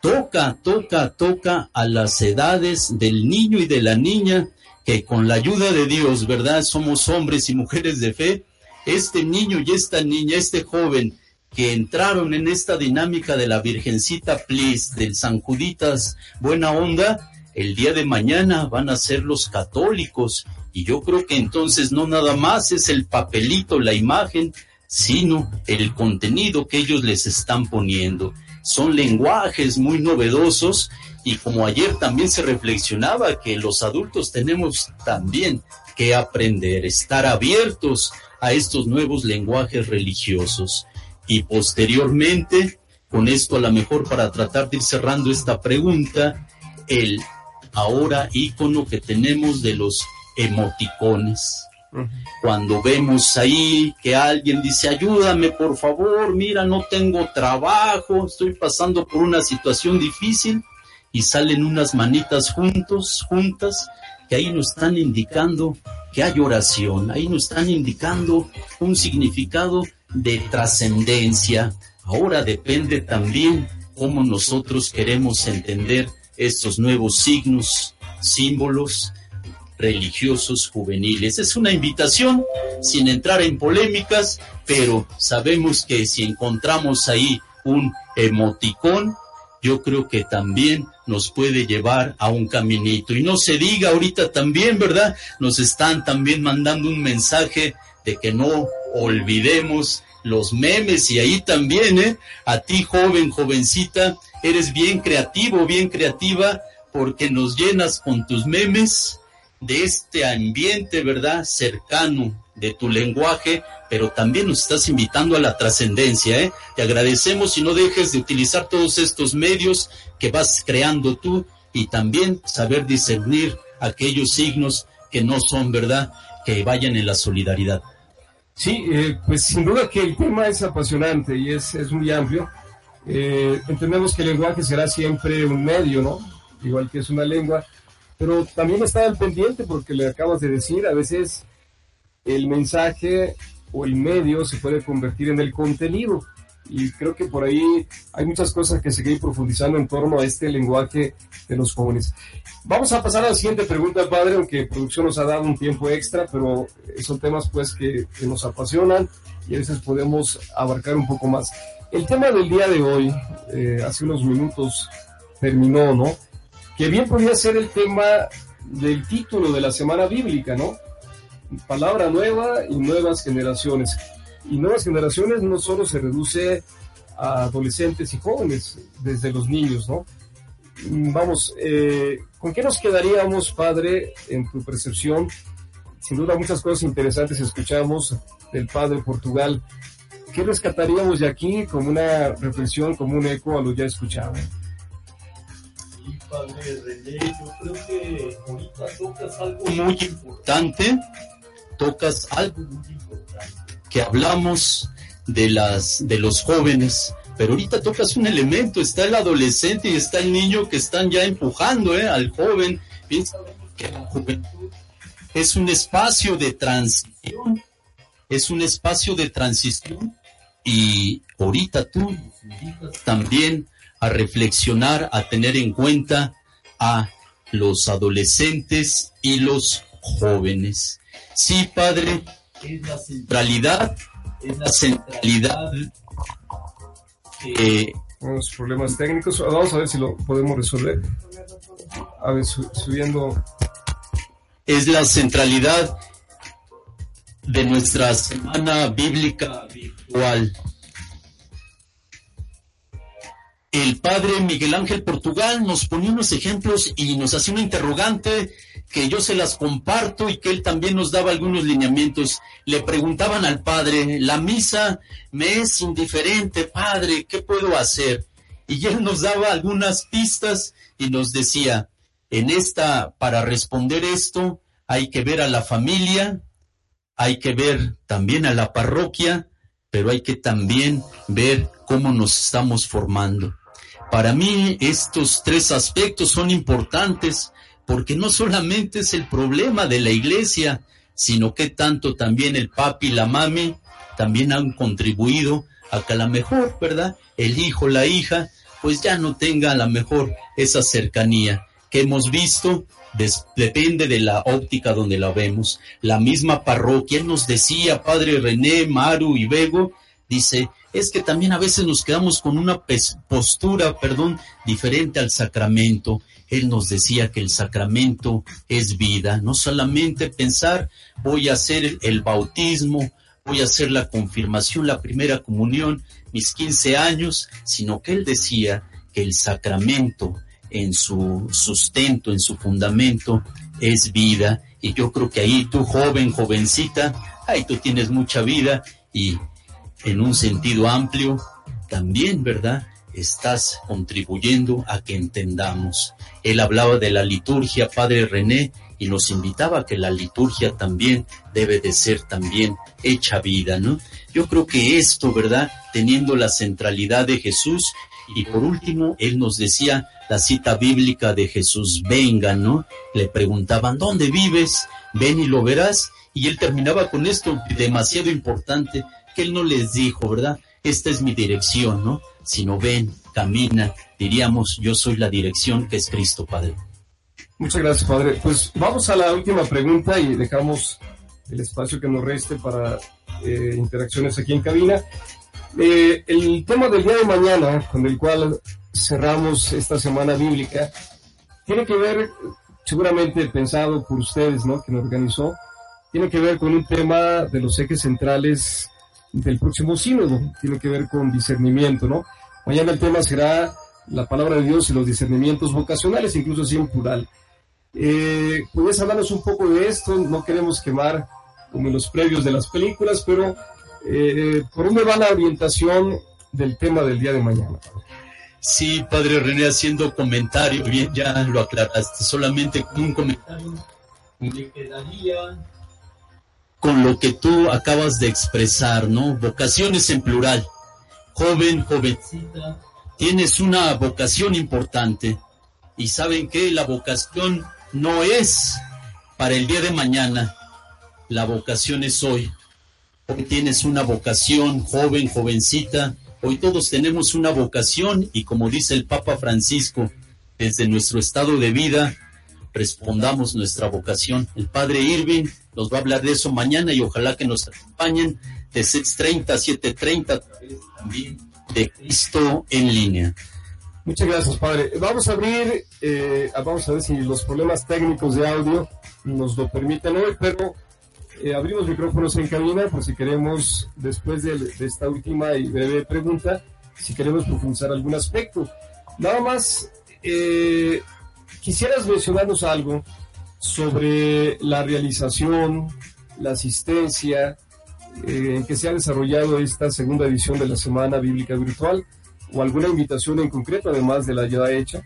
toca, toca, toca a las edades del niño y de la niña, que con la ayuda de Dios, ¿verdad? Somos hombres y mujeres de fe. Este niño y esta niña, este joven que entraron en esta dinámica de la Virgencita Plis, del San Juditas Buena Onda, el día de mañana van a ser los católicos. Y yo creo que entonces no nada más es el papelito, la imagen, sino el contenido que ellos les están poniendo. Son lenguajes muy novedosos y como ayer también se reflexionaba que los adultos tenemos también que aprender, estar abiertos a estos nuevos lenguajes religiosos. Y posteriormente con esto a lo mejor para tratar de ir cerrando esta pregunta, el ahora icono que tenemos de los emoticones. Cuando vemos ahí que alguien dice, ayúdame por favor, mira, no tengo trabajo, estoy pasando por una situación difícil, y salen unas manitas juntos, juntas, que ahí nos están indicando que hay oración, ahí nos están indicando un significado de trascendencia. Ahora depende también cómo nosotros queremos entender estos nuevos signos, símbolos religiosos juveniles. Es una invitación sin entrar en polémicas, pero sabemos que si encontramos ahí un emoticón, yo creo que también nos puede llevar a un caminito. Y no se diga ahorita también, ¿verdad? Nos están también mandando un mensaje de que no olvidemos los memes y ahí también, ¿eh? A ti, joven, jovencita, eres bien creativo, bien creativa, porque nos llenas con tus memes de este ambiente, ¿verdad? Cercano de tu lenguaje, pero también nos estás invitando a la trascendencia, ¿eh? Te agradecemos y no dejes de utilizar todos estos medios que vas creando tú y también saber discernir aquellos signos que no son, ¿verdad? Que vayan en la solidaridad. Sí, eh, pues sin duda que el tema es apasionante y es, es muy amplio. Eh, entendemos que el lenguaje será siempre un medio, ¿no? Igual que es una lengua, pero también está al pendiente porque le acabas de decir, a veces el mensaje o el medio se puede convertir en el contenido. Y creo que por ahí hay muchas cosas que seguir profundizando en torno a este lenguaje de los jóvenes. Vamos a pasar a la siguiente pregunta, padre, aunque producción nos ha dado un tiempo extra, pero son temas pues que, nos apasionan y a veces podemos abarcar un poco más. El tema del día de hoy, eh, hace unos minutos terminó, ¿no? Que bien podría ser el tema del título de la semana bíblica, ¿no? palabra nueva y nuevas generaciones. Y nuevas generaciones no solo se reduce a adolescentes y jóvenes, desde los niños, ¿no? Vamos, eh, ¿con qué nos quedaríamos, padre, en tu percepción? Sin duda muchas cosas interesantes escuchamos del padre Portugal. ¿Qué rescataríamos de aquí como una reflexión, como un eco a lo ya escuchado? Padre René, yo creo que ahorita tocas algo muy importante tocas algo muy importante, que hablamos de las de los jóvenes, pero ahorita tocas un elemento, está el adolescente y está el niño que están ya empujando ¿eh? al joven. Piensa que la juventud es un espacio de transición, es un espacio de transición y ahorita tú también a reflexionar, a tener en cuenta a los adolescentes y los jóvenes. Sí, Padre, es la centralidad, es la centralidad. Eh, Unos problemas técnicos, vamos a ver si lo podemos resolver. A ver, subiendo. Es la centralidad de nuestra semana bíblica virtual. El padre Miguel Ángel Portugal nos ponía unos ejemplos y nos hacía una interrogante que yo se las comparto y que él también nos daba algunos lineamientos. Le preguntaban al padre, la misa me es indiferente, padre, ¿qué puedo hacer? Y él nos daba algunas pistas y nos decía, en esta, para responder esto, hay que ver a la familia, hay que ver también a la parroquia, pero hay que también ver cómo nos estamos formando. Para mí estos tres aspectos son importantes porque no solamente es el problema de la iglesia, sino que tanto también el papi y la mami también han contribuido a que a lo mejor, ¿verdad? El hijo, la hija, pues ya no tenga a lo mejor esa cercanía que hemos visto, depende de la óptica donde la vemos. La misma parroquia nos decía, padre René, Maru y Bego, dice, es que también a veces nos quedamos con una postura, perdón, diferente al sacramento. Él nos decía que el sacramento es vida, no solamente pensar voy a hacer el bautismo, voy a hacer la confirmación, la primera comunión, mis 15 años, sino que él decía que el sacramento en su sustento, en su fundamento, es vida. Y yo creo que ahí tú, joven, jovencita, ahí tú tienes mucha vida y en un sentido amplio, también, ¿verdad? estás contribuyendo a que entendamos. Él hablaba de la liturgia, Padre René, y nos invitaba a que la liturgia también debe de ser también hecha vida, ¿no? Yo creo que esto, ¿verdad? Teniendo la centralidad de Jesús y por último, él nos decía la cita bíblica de Jesús, venga, ¿no? Le preguntaban, ¿dónde vives? Ven y lo verás. Y él terminaba con esto, demasiado importante, que él no les dijo, ¿verdad? Esta es mi dirección, ¿no? Sino ven, camina, diríamos, yo soy la dirección que es Cristo, Padre. Muchas gracias, Padre. Pues vamos a la última pregunta y dejamos el espacio que nos reste para eh, interacciones aquí en cabina. Eh, el tema del día de mañana, con el cual cerramos esta semana bíblica, tiene que ver, seguramente pensado por ustedes, ¿no? Que nos organizó, tiene que ver con un tema de los ejes centrales del próximo sínodo, tiene que ver con discernimiento, ¿no? Mañana el tema será la palabra de Dios y los discernimientos vocacionales, incluso así en plural. Eh, ¿Puedes hablarnos un poco de esto? No queremos quemar como en los previos de las películas, pero eh, ¿por dónde va la orientación del tema del día de mañana? Sí, padre René, haciendo comentario, bien, ya lo aclaraste, solamente un comentario me quedaría con lo que tú acabas de expresar, ¿no? Vocaciones en plural. Joven, jovencita, tienes una vocación importante. Y saben que la vocación no es para el día de mañana, la vocación es hoy. Hoy tienes una vocación, joven, jovencita. Hoy todos tenemos una vocación y como dice el Papa Francisco, desde nuestro estado de vida, respondamos nuestra vocación. El Padre Irving nos va a hablar de eso mañana y ojalá que nos acompañen de 6.30 a 7.30 también de Cristo en línea. Muchas gracias, Padre. Vamos a abrir, eh, vamos a ver si los problemas técnicos de audio nos lo permiten hoy, pero eh, abrimos micrófonos en cabina por si queremos, después de, esta última y breve pregunta, si queremos profundizar algún aspecto. Nada más, eh, quisieras mencionarnos algo sobre la realización, la asistencia, eh, en que se ha desarrollado esta segunda edición de la Semana Bíblica Virtual, o alguna invitación en concreto, además de la ya hecha.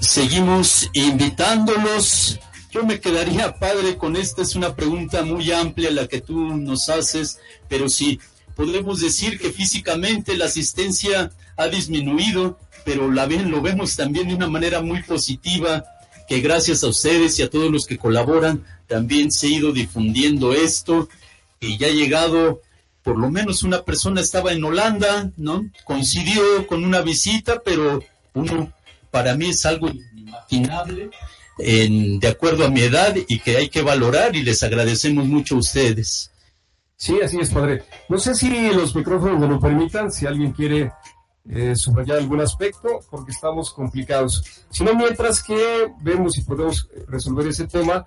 Seguimos invitándolos yo me quedaría, padre, con esta es una pregunta muy amplia la que tú nos haces, pero sí, podemos decir que físicamente la asistencia ha disminuido, pero la ven, lo vemos también de una manera muy positiva, que gracias a ustedes y a todos los que colaboran, también se ha ido difundiendo esto, y ya ha llegado, por lo menos una persona estaba en Holanda, ¿no? Coincidió con una visita, pero uno, para mí es algo inimaginable en, de acuerdo a mi edad y que hay que valorar y les agradecemos mucho a ustedes. Sí, así es, padre. No sé si los micrófonos me lo permitan, si alguien quiere eh, subrayar algún aspecto, porque estamos complicados. Si no, mientras que vemos si podemos resolver ese tema,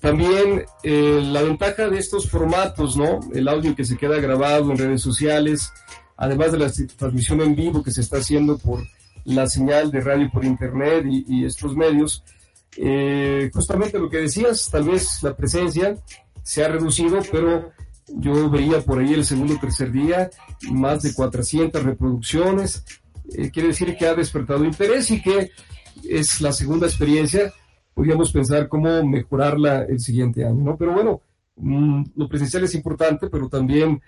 también eh, la ventaja de estos formatos, ¿no? El audio que se queda grabado en redes sociales, además de la transmisión en vivo que se está haciendo por la señal de radio por internet y estos medios, eh, justamente lo que decías, tal vez la presencia se ha reducido, pero yo veía por ahí el segundo o tercer día más de 400 reproducciones. Eh, quiere decir que ha despertado interés y que es la segunda experiencia. Podríamos pensar cómo mejorarla el siguiente año, ¿no? Pero bueno, mm, lo presencial es importante, pero también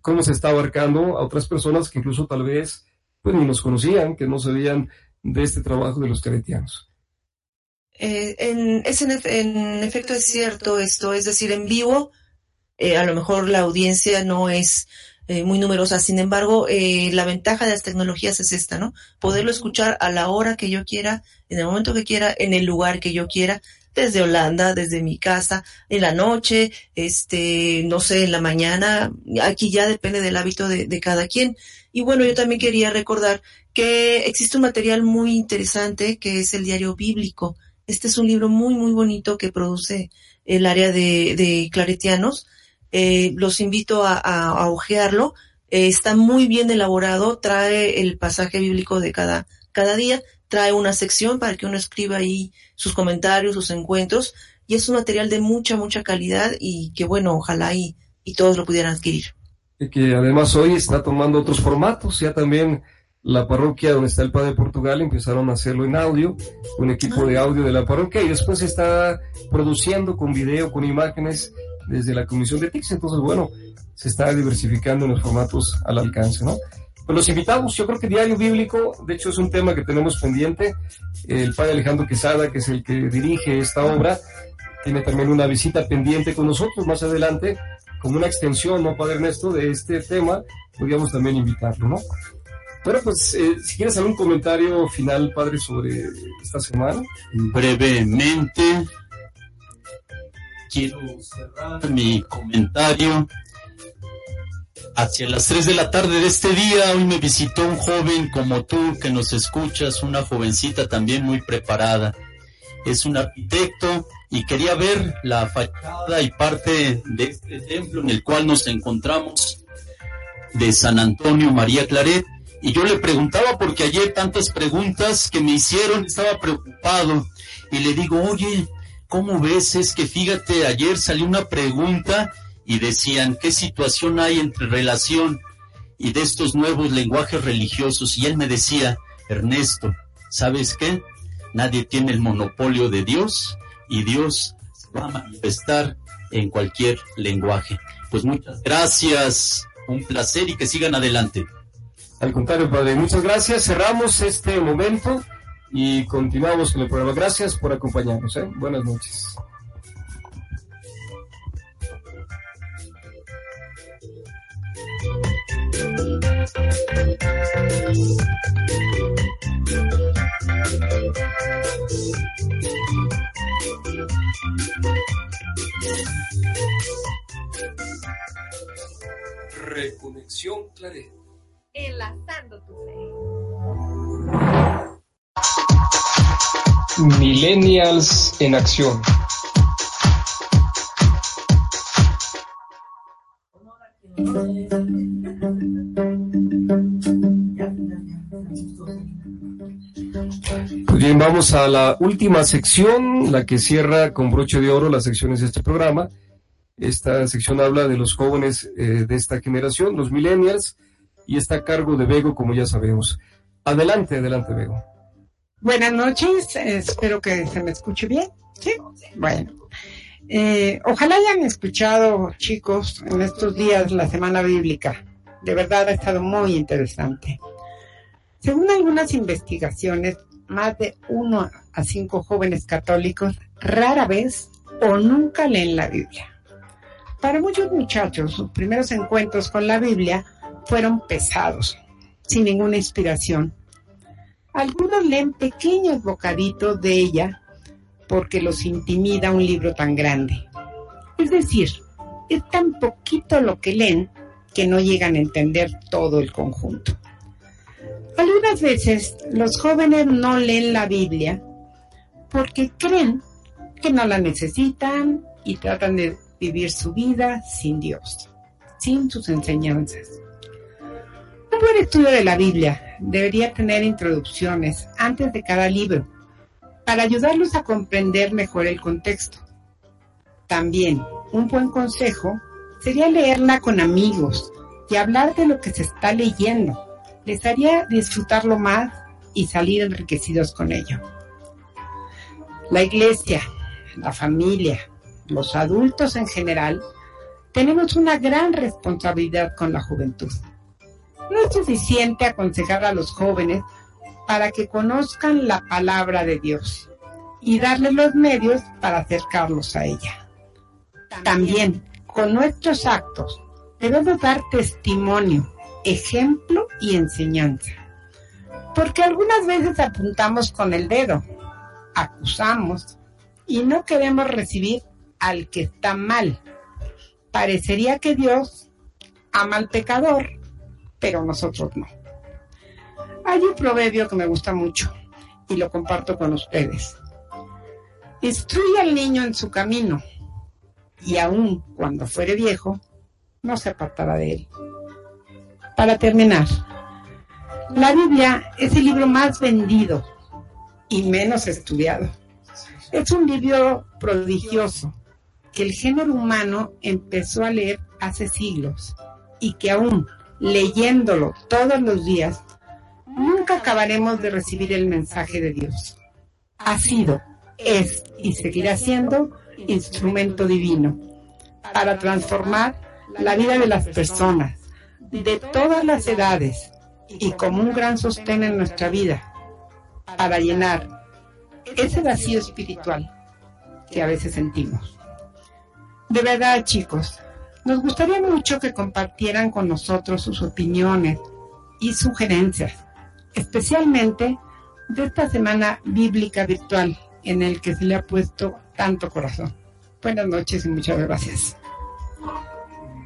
cómo se está abarcando a otras personas que incluso tal vez pues ni nos conocían, que no sabían de este trabajo de los caretianos. Eh, en, en, efecto es cierto esto, es decir, en vivo, eh, a lo mejor la audiencia no es eh, muy numerosa, sin embargo, la ventaja de las tecnologías es esta, ¿no? Poderlo escuchar a la hora que yo quiera, en el momento que quiera, en el lugar que yo quiera, desde Holanda, desde mi casa, en la noche, este, no sé, en la mañana, aquí ya depende del hábito de, de cada quien. Y bueno, yo también quería recordar que existe un material muy interesante que es el diario bíblico este es un libro muy, muy bonito que produce el área de, claretianos. Eh, los invito a, a, ojearlo. Eh, está muy bien elaborado, trae el pasaje bíblico de cada, cada día, trae una sección para que uno escriba ahí sus comentarios, sus encuentros, y es un material de mucha, mucha calidad y que bueno, ojalá y, y todos lo pudieran adquirir. Y que además hoy está tomando otros formatos, ya también la parroquia donde está el Padre de Portugal, empezaron a hacerlo en audio, un equipo de audio de la parroquia, y después se está produciendo con video, con imágenes desde la Comisión de TICS. Entonces, bueno, se está diversificando en los formatos al alcance, ¿no? Pues los invitamos, yo creo que Diario Bíblico, de hecho es un tema que tenemos pendiente. El padre Alejandro Quesada, que es el que dirige esta obra, tiene también una visita pendiente con nosotros más adelante, como una extensión, ¿no, padre Ernesto, de este tema? Podríamos también invitarlo, ¿no? Bueno, pues eh, si quieres algún comentario final, padre, sobre esta semana. Brevemente, quiero cerrar mi comentario Hacia las 3 de la tarde de este día, hoy me visitó un joven como tú que nos escuchas, una jovencita también muy preparada. Es un arquitecto y quería ver la fachada y parte de este templo en el cual nos encontramos de San Antonio María Claret. Y yo le preguntaba, porque ayer tantas preguntas que me hicieron, estaba preocupado. Y le digo, oye, ¿cómo ves? Es que fíjate, ayer salió una pregunta y decían, ¿qué situación hay entre relación y de estos nuevos lenguajes religiosos? Y él me decía, Ernesto, ¿sabes qué? Nadie tiene el monopolio de Dios y Dios va a manifestar en cualquier lenguaje. Pues muchas gracias, un placer y que sigan adelante. Al contrario, Padre, muchas gracias. Cerramos este momento y continuamos con el programa. Gracias por acompañarnos. ¿eh? Buenas noches. Reconexión Claret. Enlazando tu fe. Millennials en acción. Pues bien, vamos a la última sección, la que cierra con broche de oro las secciones de este programa. Esta sección habla de los jóvenes eh, de esta generación, los millennials, y está a cargo de Bego, como ya sabemos. Adelante, adelante, Bego. Buenas noches, espero que se me escuche bien. Sí, bueno. Eh, ojalá hayan escuchado, chicos, en estos días la semana bíblica. De verdad ha estado muy interesante. Según algunas investigaciones, más de uno a cinco jóvenes católicos rara vez o nunca leen la Biblia. Para muchos muchachos, sus primeros encuentros con la Biblia fueron pesados, sin ninguna inspiración. Algunos leen pequeños bocaditos de ella porque los intimida un libro tan grande. Es decir, es tan poquito lo que leen que no llegan a entender todo el conjunto. Algunas veces los jóvenes no leen la Biblia porque creen que no la necesitan y tratan de vivir su vida sin Dios, sin sus enseñanzas. Un buen estudio de la Biblia debería tener introducciones antes de cada libro para ayudarlos a comprender mejor el contexto. También un buen consejo sería leerla con amigos y hablar de lo que se está leyendo. Les haría disfrutarlo más y salir enriquecidos con ello. La iglesia, la familia, los adultos en general, tenemos una gran responsabilidad con la juventud. No es suficiente aconsejar a los jóvenes para que conozcan la palabra de Dios y darles los medios para acercarlos a ella. También, con nuestros actos, debemos dar testimonio, ejemplo y enseñanza. Porque algunas veces apuntamos con el dedo, acusamos y no queremos recibir al que está mal. Parecería que Dios ama al pecador, pero nosotros no. Hay un proverbio que me gusta mucho y lo comparto con ustedes. Instruye al niño en su camino y aun cuando fuere viejo, no se apartará de él. Para terminar, la Biblia es el libro más vendido y menos estudiado. Es un libro prodigioso que el género humano empezó a leer hace siglos y que aún leyéndolo todos los días nunca acabaremos de recibir el mensaje de Dios. Ha sido, es y seguirá siendo instrumento divino para transformar la vida de las personas de todas las edades y como un gran sostén en nuestra vida para llenar ese vacío espiritual que a veces sentimos. De verdad, chicos, nos gustaría mucho que compartieran con nosotros sus opiniones y sugerencias, especialmente de esta semana bíblica virtual en el que se le ha puesto tanto corazón. Buenas noches y muchas gracias.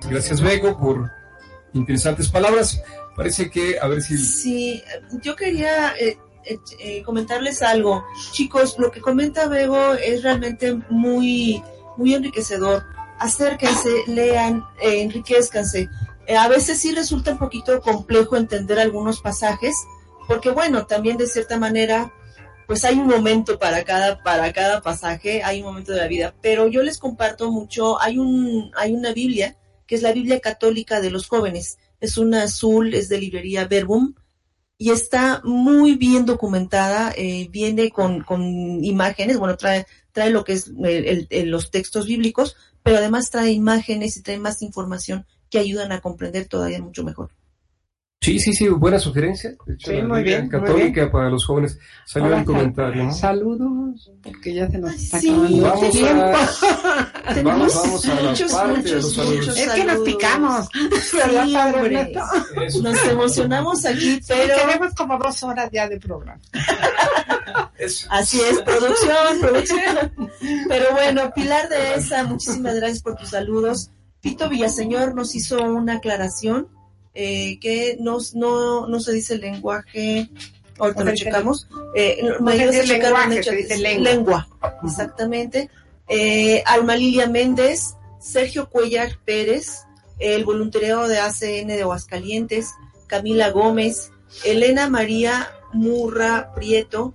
Gracias, Bego, por interesantes palabras. Parece que, a ver si... Sí, yo quería eh, eh, eh, comentarles algo. Chicos, lo que comenta Bego es realmente muy, muy enriquecedor. Acérquense, lean, eh, enriquezcanse. Eh, a veces sí resulta un poquito complejo entender algunos pasajes, porque bueno, también de cierta manera, pues hay un momento para cada, para cada pasaje, hay un momento de la vida. Pero yo les comparto mucho, hay un, hay una Biblia, que es la Biblia católica de los jóvenes. Es una azul, es de librería Verbum, y está muy bien documentada, eh, viene con, con imágenes, bueno, trae, trae lo que es el- el- el- los textos bíblicos, pero además trae imágenes y trae más información que ayudan a comprender todavía mucho mejor. Sí, sí, sí, buena sugerencia. De hecho, Sí, la muy bien, muy católica para los jóvenes. Salió Ahora, el comentario, ¿no? Saludos, porque ya se nos está Sí, acabando el Vamos tiempo. a, Tenemos vamos, vamos a la muchos, parte de muchos, los saludos. muchos. Es que nos picamos. ¿Verdad, Sí, hombre. Nos emocionamos aquí, pero Tenemos como dos horas ya de programa. eso. así es, producción, producción. Pero bueno, Pilar de esa, muchísimas gracias por tus saludos. Tito Villaseñor nos hizo una aclaración eh, que nos, no, no se dice lenguaje, ahorita O lo checamos. Eh, no, no me se ayudas a dice lenguaje, chat. dice lengua. Lengua, exactamente. Eh, Alma Lilia Méndez, Sergio Cuellar Pérez, el voluntariado de ACN de Aguascalientes, Camila Gómez, Elena María Murra Prieto,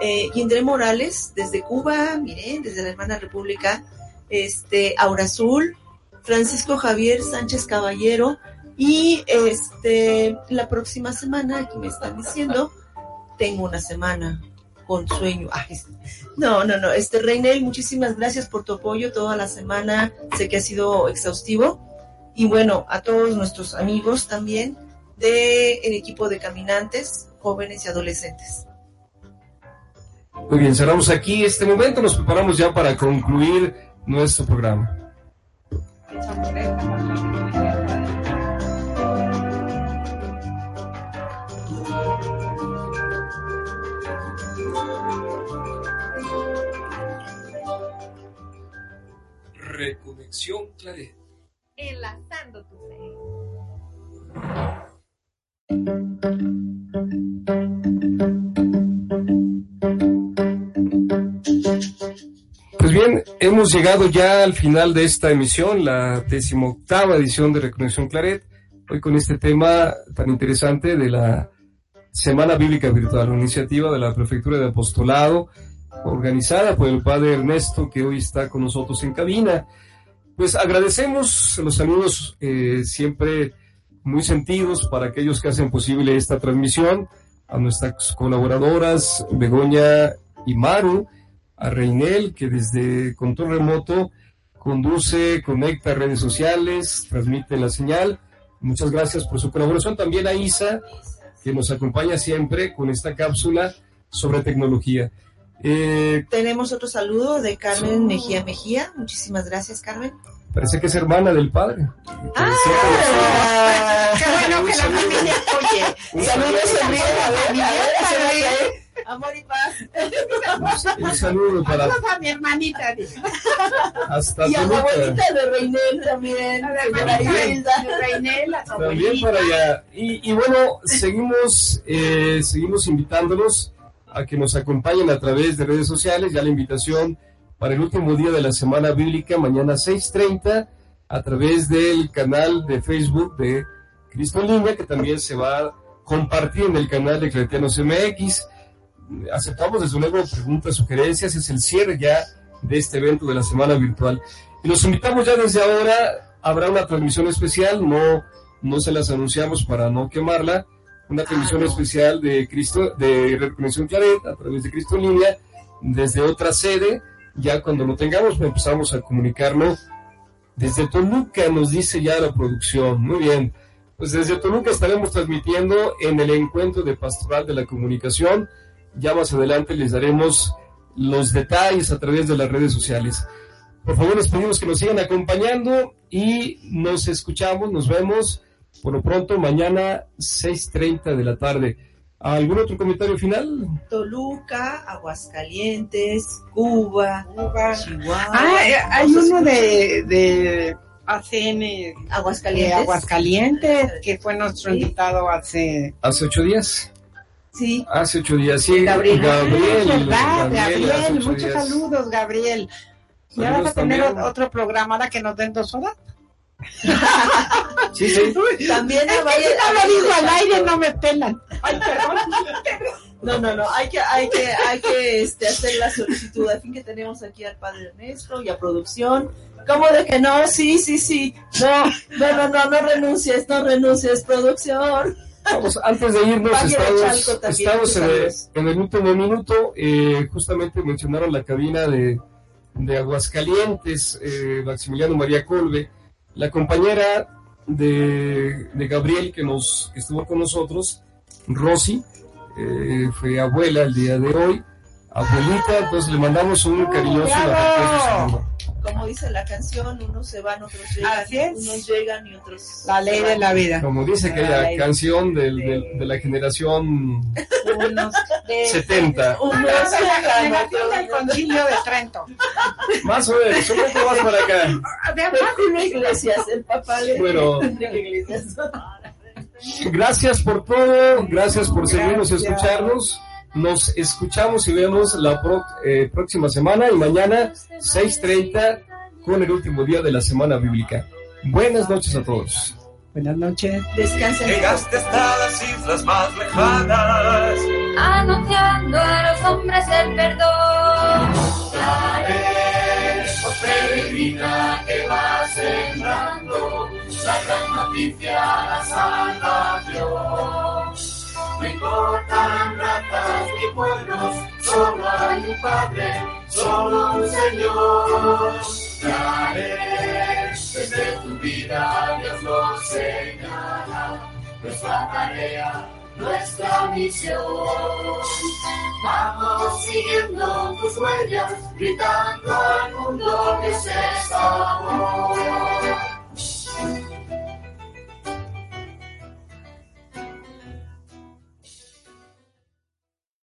eh, Morales desde Cuba, miren, desde la hermana República, este, Aura Azul, Francisco Javier Sánchez Caballero, y este, la próxima semana, aquí me están diciendo, tengo una semana con sueño. Ay, no, no, no. Este Reinel, muchísimas gracias por tu apoyo toda la semana. Sé que ha sido exhaustivo. Y bueno, a todos nuestros amigos también del equipo de caminantes, jóvenes y adolescentes. Muy bien, cerramos aquí este momento. Nos preparamos ya para concluir nuestro programa. Reconexión Claret. Enlazando tu fe. Bien, hemos llegado ya al final de esta emisión, la decimoctava edición de Reconexión Claret, hoy con este tema tan interesante de la Semana Bíblica Virtual, una iniciativa de la Prefectura de Apostolado, organizada por el Padre Ernesto, que hoy está con nosotros en cabina. Pues agradecemos los saludos eh, siempre muy sentidos para aquellos que hacen posible esta transmisión, a nuestras colaboradoras Begoña y Maru, a Reinel, que desde control remoto conduce, conecta redes sociales, transmite la señal. Muchas gracias por su colaboración. También a Isa, que nos acompaña siempre con esta cápsula sobre tecnología. Eh, Tenemos otro saludo de Carmen Mejía Mejía. Muchísimas gracias, Carmen. parece que es hermana del padre. Ah, Qué bueno que la familia, oye, Saludos. A ver, a Amor y paz. Un saludo para Saludos a mi hermanita. hasta Y a la abuelita de Reinel también. Hilda. de Reinel, a También para allá. Y, y bueno, seguimos, eh, seguimos invitándolos a que nos acompañen a través de redes sociales. Ya la invitación para el último día de la semana bíblica, mañana 6.30, a través del canal de Facebook de Cristo en Línea, que también se va a compartir en el canal de Claretianos MX. Aceptamos desde luego preguntas, sugerencias. Es el cierre ya de este evento de la semana virtual. Y los invitamos ya desde ahora. Habrá una transmisión especial, no no se las anunciamos para no quemarla, una transmisión Ah, no. especial de Cristo, de Reconexión Claret a través de Cristo en línea, desde otra sede. Ya cuando lo tengamos, empezamos a comunicarnos desde Toluca, nos dice ya la producción. Muy bien. Pues desde Toluca estaremos transmitiendo en el encuentro de Pastoral de la Comunicación. Ya más adelante les daremos los detalles a través de las redes sociales. Por favor, les pedimos que nos sigan acompañando y nos escuchamos, nos vemos por lo pronto mañana 6.30 de la tarde. ¿Algún otro comentario final? Toluca, Aguascalientes, Cuba, Cuba. Chihuahua. Ah, eh, hay uno de, de ACN de Aguascalientes. Aguascalientes que fue nuestro Sí. invitado hace ¿Hace ocho días? Sí, Hace ocho días, sí. Gabriel. Gabriel, Ah, ¿verdad? Gabriel, muchos días. saludos, Gabriel. Ya Saludos vas a tener también. otro programa ahora que nos den dos horas. Sí, sí. también Es a que si no a lo varios digo al aire, no me pelan. Ay, perdón. No, no, no, hay que, hay que, hay que este, hacer la solicitud. Al fin que tenemos aquí al padre Ernesto y a producción. ¿Cómo de que no? Sí, sí, sí. No, no, no, no, no renuncies, no renuncies, producción. Vamos, antes de irnos, de estamos, en, el, en el último minuto. eh, justamente mencionaron la cabina de, de Aguascalientes, eh, Maximiliano María Colbe, la compañera de, de Gabriel que nos que estuvo con nosotros, Rosy, eh, fue abuela el día de hoy, abuelita, entonces le mandamos un cariñoso. Como dice la canción, unos se van, otros llegan. Así es. Unos llegan y otros. La ley de la vida. Como dice aquella canción del- del- de la generación Unos de- 70. Unos La llegan, generación del concilio de Trento. Más o menos, un poco más para acá. De De Iglesias, el papá de Bueno. Iglesias. Gracias por todo, gracias por seguirnos y Gracias. escucharnos. Nos escuchamos y vemos la pro- eh, próxima semana y mañana 6.30 con el último día de la semana bíblica. Buenas noches a todos. Buenas noches. Descansen. Llegaste hasta las islas más lejanas. anunciando a los hombres el perdón. Os peregrina que va sembrando la gran noticia, la salvación. No importan razas ni pueblos, solo hay un Padre, solo un Señor. Traer desde tu vida Dios lo señala, nuestra tarea, nuestra misión. Vamos siguiendo tus huellas, gritando al mundo que es amor.